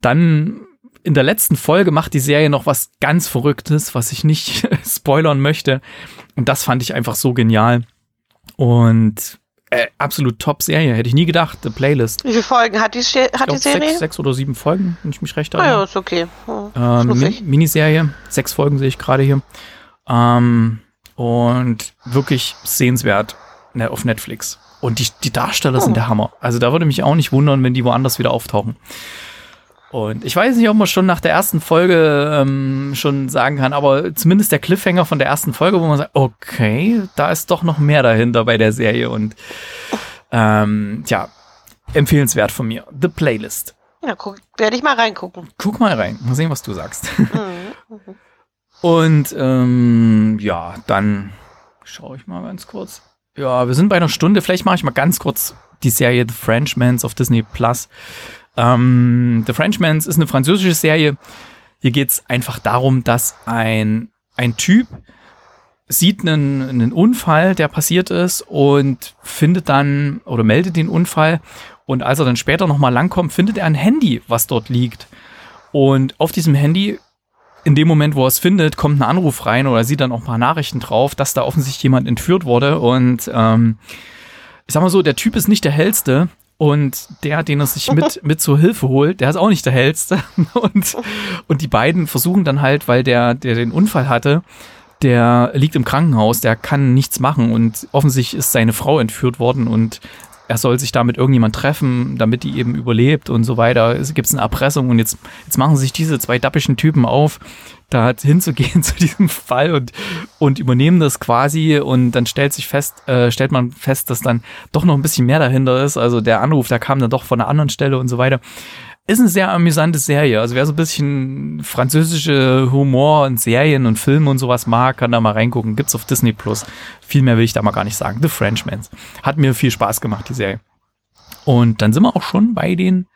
dann in der letzten Folge macht die Serie noch was ganz Verrücktes, was ich nicht spoilern möchte. Und das fand ich einfach so genial. Und äh, absolut Top-Serie, hätte ich nie gedacht, The Playlist. Wie viele Folgen hat die, hat glaub, die Serie? Sechs, sechs, oder sieben Folgen, wenn ich mich recht erinnere. Ah ja, ist okay. Ja, äh, Mi Miniserie, sechs Folgen sehe ich gerade hier. Ähm, und wirklich sehenswert ne, auf Netflix. Und die, die Darsteller oh. sind der Hammer. Also da würde mich auch nicht wundern, wenn die woanders wieder auftauchen. Und ich weiß nicht, ob man schon nach der ersten Folge ähm, schon sagen kann, aber zumindest der Cliffhanger von der ersten Folge, wo man sagt, okay, da ist doch noch mehr dahinter bei der Serie und ähm, ja, empfehlenswert von mir. The Playlist. Ja, guck, werde ich mal reingucken. Guck mal rein, mal sehen, was du sagst. Mhm. mhm. und ähm, ja, dann schaue ich mal ganz kurz. Ja, wir sind bei einer Stunde. Vielleicht mache ich mal ganz kurz die Serie The Frenchmans auf Disney Plus. Ähm, The Frenchmans ist eine französische Serie. Hier geht es einfach darum, dass ein, ein Typ sieht einen, einen Unfall, der passiert ist und findet dann oder meldet den Unfall. Und als er dann später nochmal langkommt, findet er ein Handy, was dort liegt. Und auf diesem Handy, in dem Moment, wo er es findet, kommt ein Anruf rein oder sieht dann auch ein paar Nachrichten drauf, dass da offensichtlich jemand entführt wurde. Und ähm, ich sag mal so, der Typ ist nicht der hellste, und der, den er sich mit, mit zur Hilfe holt, der ist auch nicht der hellste. Und, und die beiden versuchen dann halt, weil der, der den Unfall hatte, der liegt im Krankenhaus, der kann nichts machen und offensichtlich ist seine Frau entführt worden und er soll sich da mit irgendjemand treffen, damit die eben überlebt und so weiter. Es gibt eine Erpressung und jetzt, jetzt machen sich diese zwei dappischen Typen auf, da hinzugehen zu diesem Fall und, und übernehmen das quasi und dann stellt sich fest, äh, stellt man fest, dass dann doch noch ein bisschen mehr dahinter ist. Also der Anruf, der kam dann doch von einer anderen Stelle und so weiter. Ist eine sehr amüsante Serie. Also wer so ein bisschen französische Humor und Serien und Filme und sowas mag, kann da mal reingucken. Gibt's auf Disney Plus. Viel mehr will ich da mal gar nicht sagen. The Frenchmans. Hat mir viel Spaß gemacht, die Serie. Und dann sind wir auch schon bei den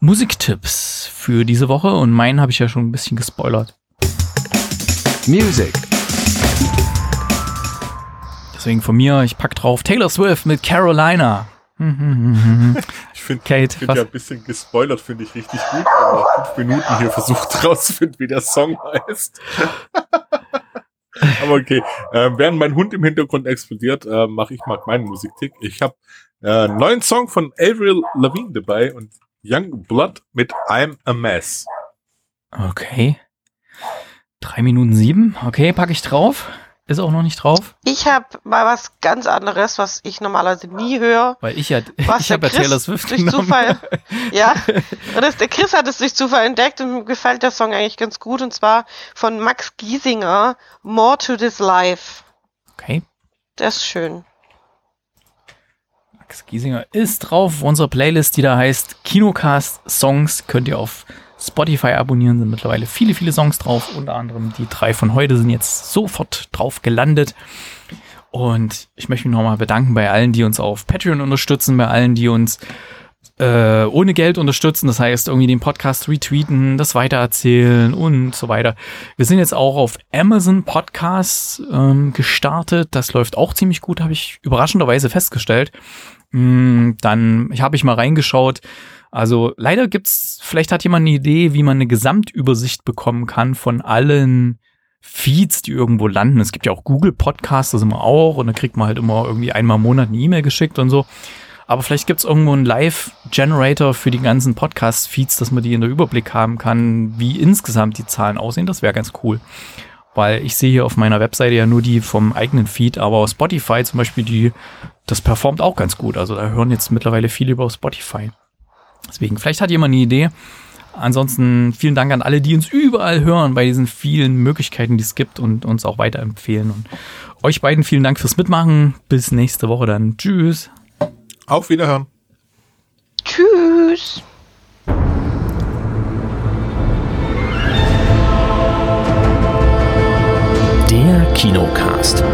Musiktipps für diese Woche. Und meinen habe ich ja schon ein bisschen gespoilert. Music. Deswegen von mir, ich pack drauf Taylor Swift mit Carolina. ich finde find ja ein bisschen gespoilert, finde ich richtig gut, aber fünf Minuten hier versucht rauszufinden, wie der Song heißt. aber okay, äh, während mein Hund im Hintergrund explodiert, äh, mache ich mal meinen Musiktick. Ich habe äh, einen neuen Song von Avril Lavigne dabei und Young Blood mit I'm a Mess. Okay. Drei Minuten sieben. Okay, packe ich drauf. Ist auch noch nicht drauf, Ich habe mal was ganz anderes, was ich normalerweise nie höre. weil ich ja, Was ich habe ja Taylor Swift durch genommen. Zufall, ja. Und das, der Chris hat es durch Zufall entdeckt und mir gefällt der Song eigentlich ganz gut und zwar von Max Giesinger, More to This Life. Okay. Der ist schön. Max Giesinger ist drauf auf unserer Playlist, die da heißt Kinocast Songs. Könnt ihr auf Spotify abonnieren, sind mittlerweile viele, viele Songs drauf. Unter anderem die drei von heute sind jetzt sofort drauf gelandet. Und ich möchte mich nochmal bedanken bei allen, die uns auf Patreon unterstützen, bei allen, die uns äh, ohne Geld unterstützen. Das heißt, irgendwie den Podcast retweeten, das weitererzählen und so weiter. Wir sind jetzt auch auf Amazon Podcasts ähm, gestartet. Das läuft auch ziemlich gut, habe ich überraschenderweise festgestellt. Mm, Dann habe ich mal reingeschaut. Also leider gibt's, vielleicht hat jemand eine Idee, wie man eine Gesamtübersicht bekommen kann von allen Feeds, die irgendwo landen. Es gibt ja auch Google Podcasts, das immer auch, und da kriegt man halt immer irgendwie einmal im Monat eine E-Mail geschickt und so. Aber vielleicht gibt's irgendwo einen Live-Generator für die ganzen Podcast-Feeds, dass man die in der Überblick haben kann, wie insgesamt die Zahlen aussehen. Das wäre ganz cool. Weil ich sehe hier auf meiner Webseite ja nur die vom eigenen Feed, aber Spotify zum Beispiel, die, das performt auch ganz gut. Also da hören jetzt mittlerweile viele über Spotify. Deswegen, vielleicht hat jemand eine Idee. Ansonsten vielen Dank an alle, die uns überall hören bei diesen vielen Möglichkeiten, die es gibt und uns auch weiterempfehlen. Und euch beiden vielen Dank fürs Mitmachen. Bis nächste Woche dann. Tschüss. Auf Wiederhören. Tschüss. Der Kinocast.